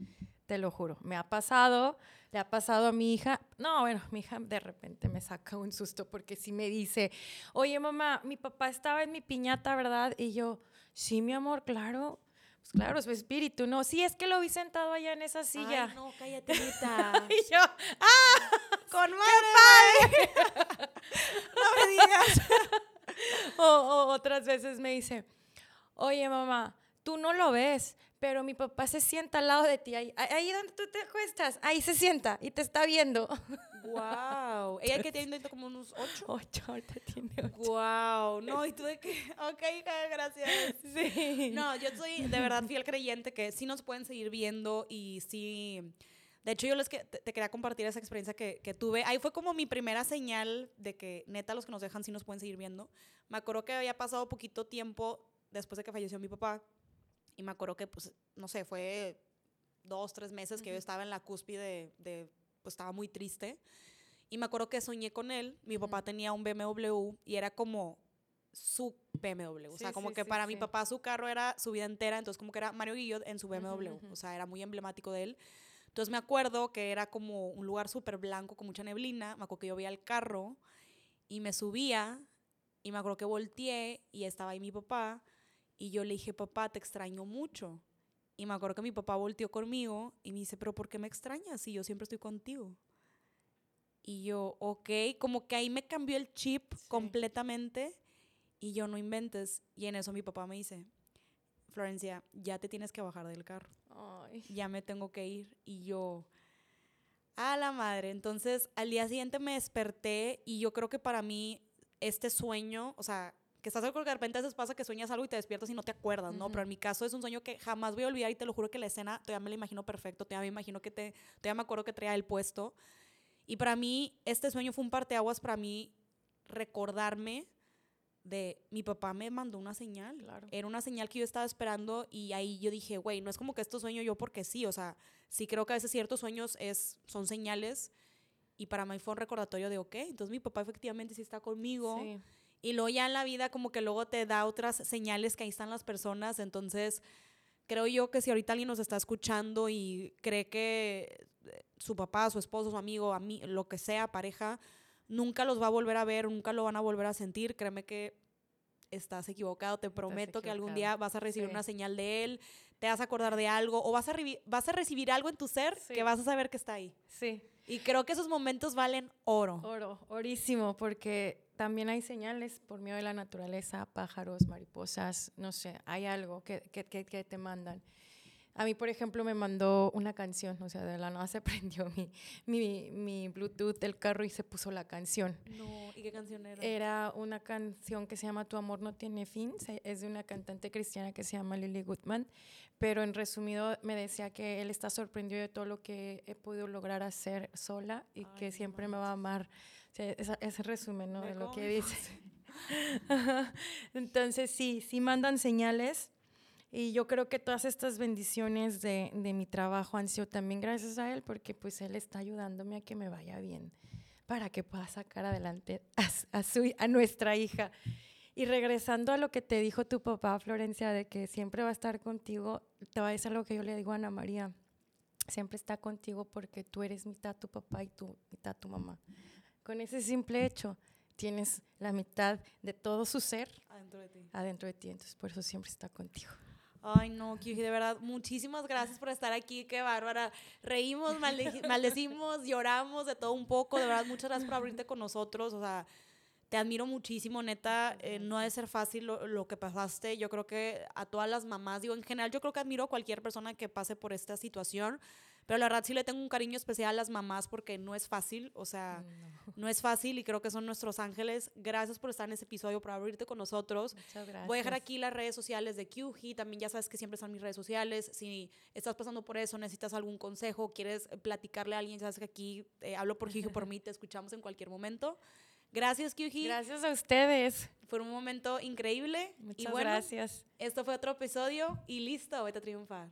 Te lo juro. Me ha pasado, le ha pasado a mi hija. No, bueno, mi hija de repente me saca un susto porque sí me dice, oye mamá, mi papá estaba en mi piñata, ¿verdad? Y yo, sí, mi amor, claro. Pues claro, su espíritu, no. Sí, es que lo vi sentado allá en esa silla. Ay, no, cállate, Nita. Y yo, ¡ah! ¡Con madre! no me digas. O, o otras veces me dice, oye mamá, tú no lo ves, pero mi papá se sienta al lado de ti, ahí, ahí donde tú te acuestas, ahí se sienta y te está viendo. Wow. Ella que tiene como unos ocho. Ocho, ahorita tiene ocho. Wow. No, y tú de que. Ok, hija, gracias. Sí. No, yo soy de verdad fiel creyente que sí nos pueden seguir viendo y sí. De hecho, yo les que, te, te quería compartir esa experiencia que, que tuve. Ahí fue como mi primera señal de que neta los que nos dejan sí nos pueden seguir viendo. Me acuerdo que había pasado poquito tiempo después de que falleció mi papá. Y me acuerdo que, pues, no sé, fue dos, tres meses que yo estaba en la cúspide de, de, pues estaba muy triste. Y me acuerdo que soñé con él. Mi papá tenía un BMW y era como su BMW. O sea, Sí, como sí, que sí, para mi sí. papá su carro era su vida entera. Entonces, como que era Mario Guillot en su BMW. O sea, era muy emblemático de él. Entonces, me acuerdo que era como un lugar súper blanco con mucha neblina. Me acuerdo que yo veía el carro y me subía. Y me acuerdo que volteé y estaba ahí mi papá. Y yo le dije, papá, te extraño mucho. Y me acuerdo que mi papá volteó conmigo y me dice, pero ¿por qué me extrañas si yo siempre estoy contigo? Y yo, ok, como que ahí me cambió el chip Sí. completamente y yo no inventes. Y en eso mi papá me dice, Florencia, ya te tienes que bajar del carro, Ay. ya me tengo que ir. Y yo, a la madre. Entonces al día siguiente me desperté y yo creo que para mí este sueño, o sea, que estás algo que de repente a veces pasa que sueñas algo y te despiertas y no te acuerdas, ¿no? Pero en mi caso es un sueño que jamás voy a olvidar y te lo juro que la escena todavía me la imagino perfecto, todavía me imagino que te, todavía me acuerdo que traía el puesto. Y para mí, este sueño fue un parteaguas para mí recordarme de mi papá me mandó una señal. Era una señal que yo estaba esperando y ahí yo dije, güey, no es como que esto sueño yo porque sí, o sea, sí creo que a veces ciertos sueños es, son señales y para mí fue un recordatorio de, ok, entonces mi papá efectivamente sí está conmigo. Y luego ya en la vida como que luego te da otras señales que ahí están las personas, entonces creo yo que si ahorita alguien nos está escuchando y cree que eh, su papá, su esposo, su amigo, a mí, lo que sea, pareja, nunca los va a volver a ver, nunca lo van a volver a sentir. Créeme que estás equivocado, te prometo que algún día vas a recibir una señal de él, te vas a acordar de algo o vas a, vas a recibir algo en tu ser que vas a saber que está ahí. Sí. Y creo que esos momentos valen oro. Oro, orísimo, porque también hay señales por medio de la naturaleza, pájaros, mariposas, no sé, hay algo que, que, que, que te mandan. A mí, por ejemplo, me mandó una canción, o sea, de la nada se prendió mi, mi, mi, Bluetooth del carro y se puso la canción. No, ¿y qué canción era? Era una canción que se llama Tu amor no tiene fin, es de una cantante cristiana que se llama Lily Goodman, pero en resumido me decía que él está sorprendido de todo lo que he podido lograr hacer sola y que siempre me va a amar. O ese, resumen, ¿no? De lo que dice. Entonces, sí, sí mandan señales y yo creo que todas estas bendiciones de, de, mi trabajo han sido también gracias a él, porque pues él está ayudándome a que me vaya bien, para que pueda sacar adelante a, a, su, a nuestra hija. Y regresando a lo que te dijo tu papá, Florencia, de que siempre va a estar contigo, te va a decir algo que yo le digo a Ana María. Siempre está contigo porque tú eres mitad tu papá y tú mitad tu mamá. Con ese simple hecho, tienes la mitad de todo su ser adentro de ti. Adentro de ti, entonces por eso siempre está contigo. Ay, no, Kyuji, de verdad, muchísimas gracias por estar aquí, qué bárbara. Reímos, maldecimos, lloramos de todo un poco, de verdad, muchas gracias por abrirte con nosotros, o sea, te admiro muchísimo, neta, eh, no ha de ser fácil lo, lo, que pasaste, yo creo que a todas las mamás, digo, en general, yo creo que admiro a cualquier persona que pase por esta situación, pero la verdad sí le tengo un cariño especial a las mamás porque no es fácil, o sea, no. es fácil y creo que son nuestros ángeles. Gracias por estar en ese episodio, por abrirte con nosotros. Muchas gracias. Voy a dejar aquí las redes sociales de QG, también ya sabes que siempre están mis redes sociales. Si estás pasando por eso, necesitas algún consejo, quieres platicarle a alguien, sabes que aquí eh, hablo por Gigi, por mí, te escuchamos en cualquier momento. Gracias, QG. Gracias a ustedes. Fue un momento increíble. Muchas y bueno, gracias. Esto fue otro episodio y listo, vete a triunfar.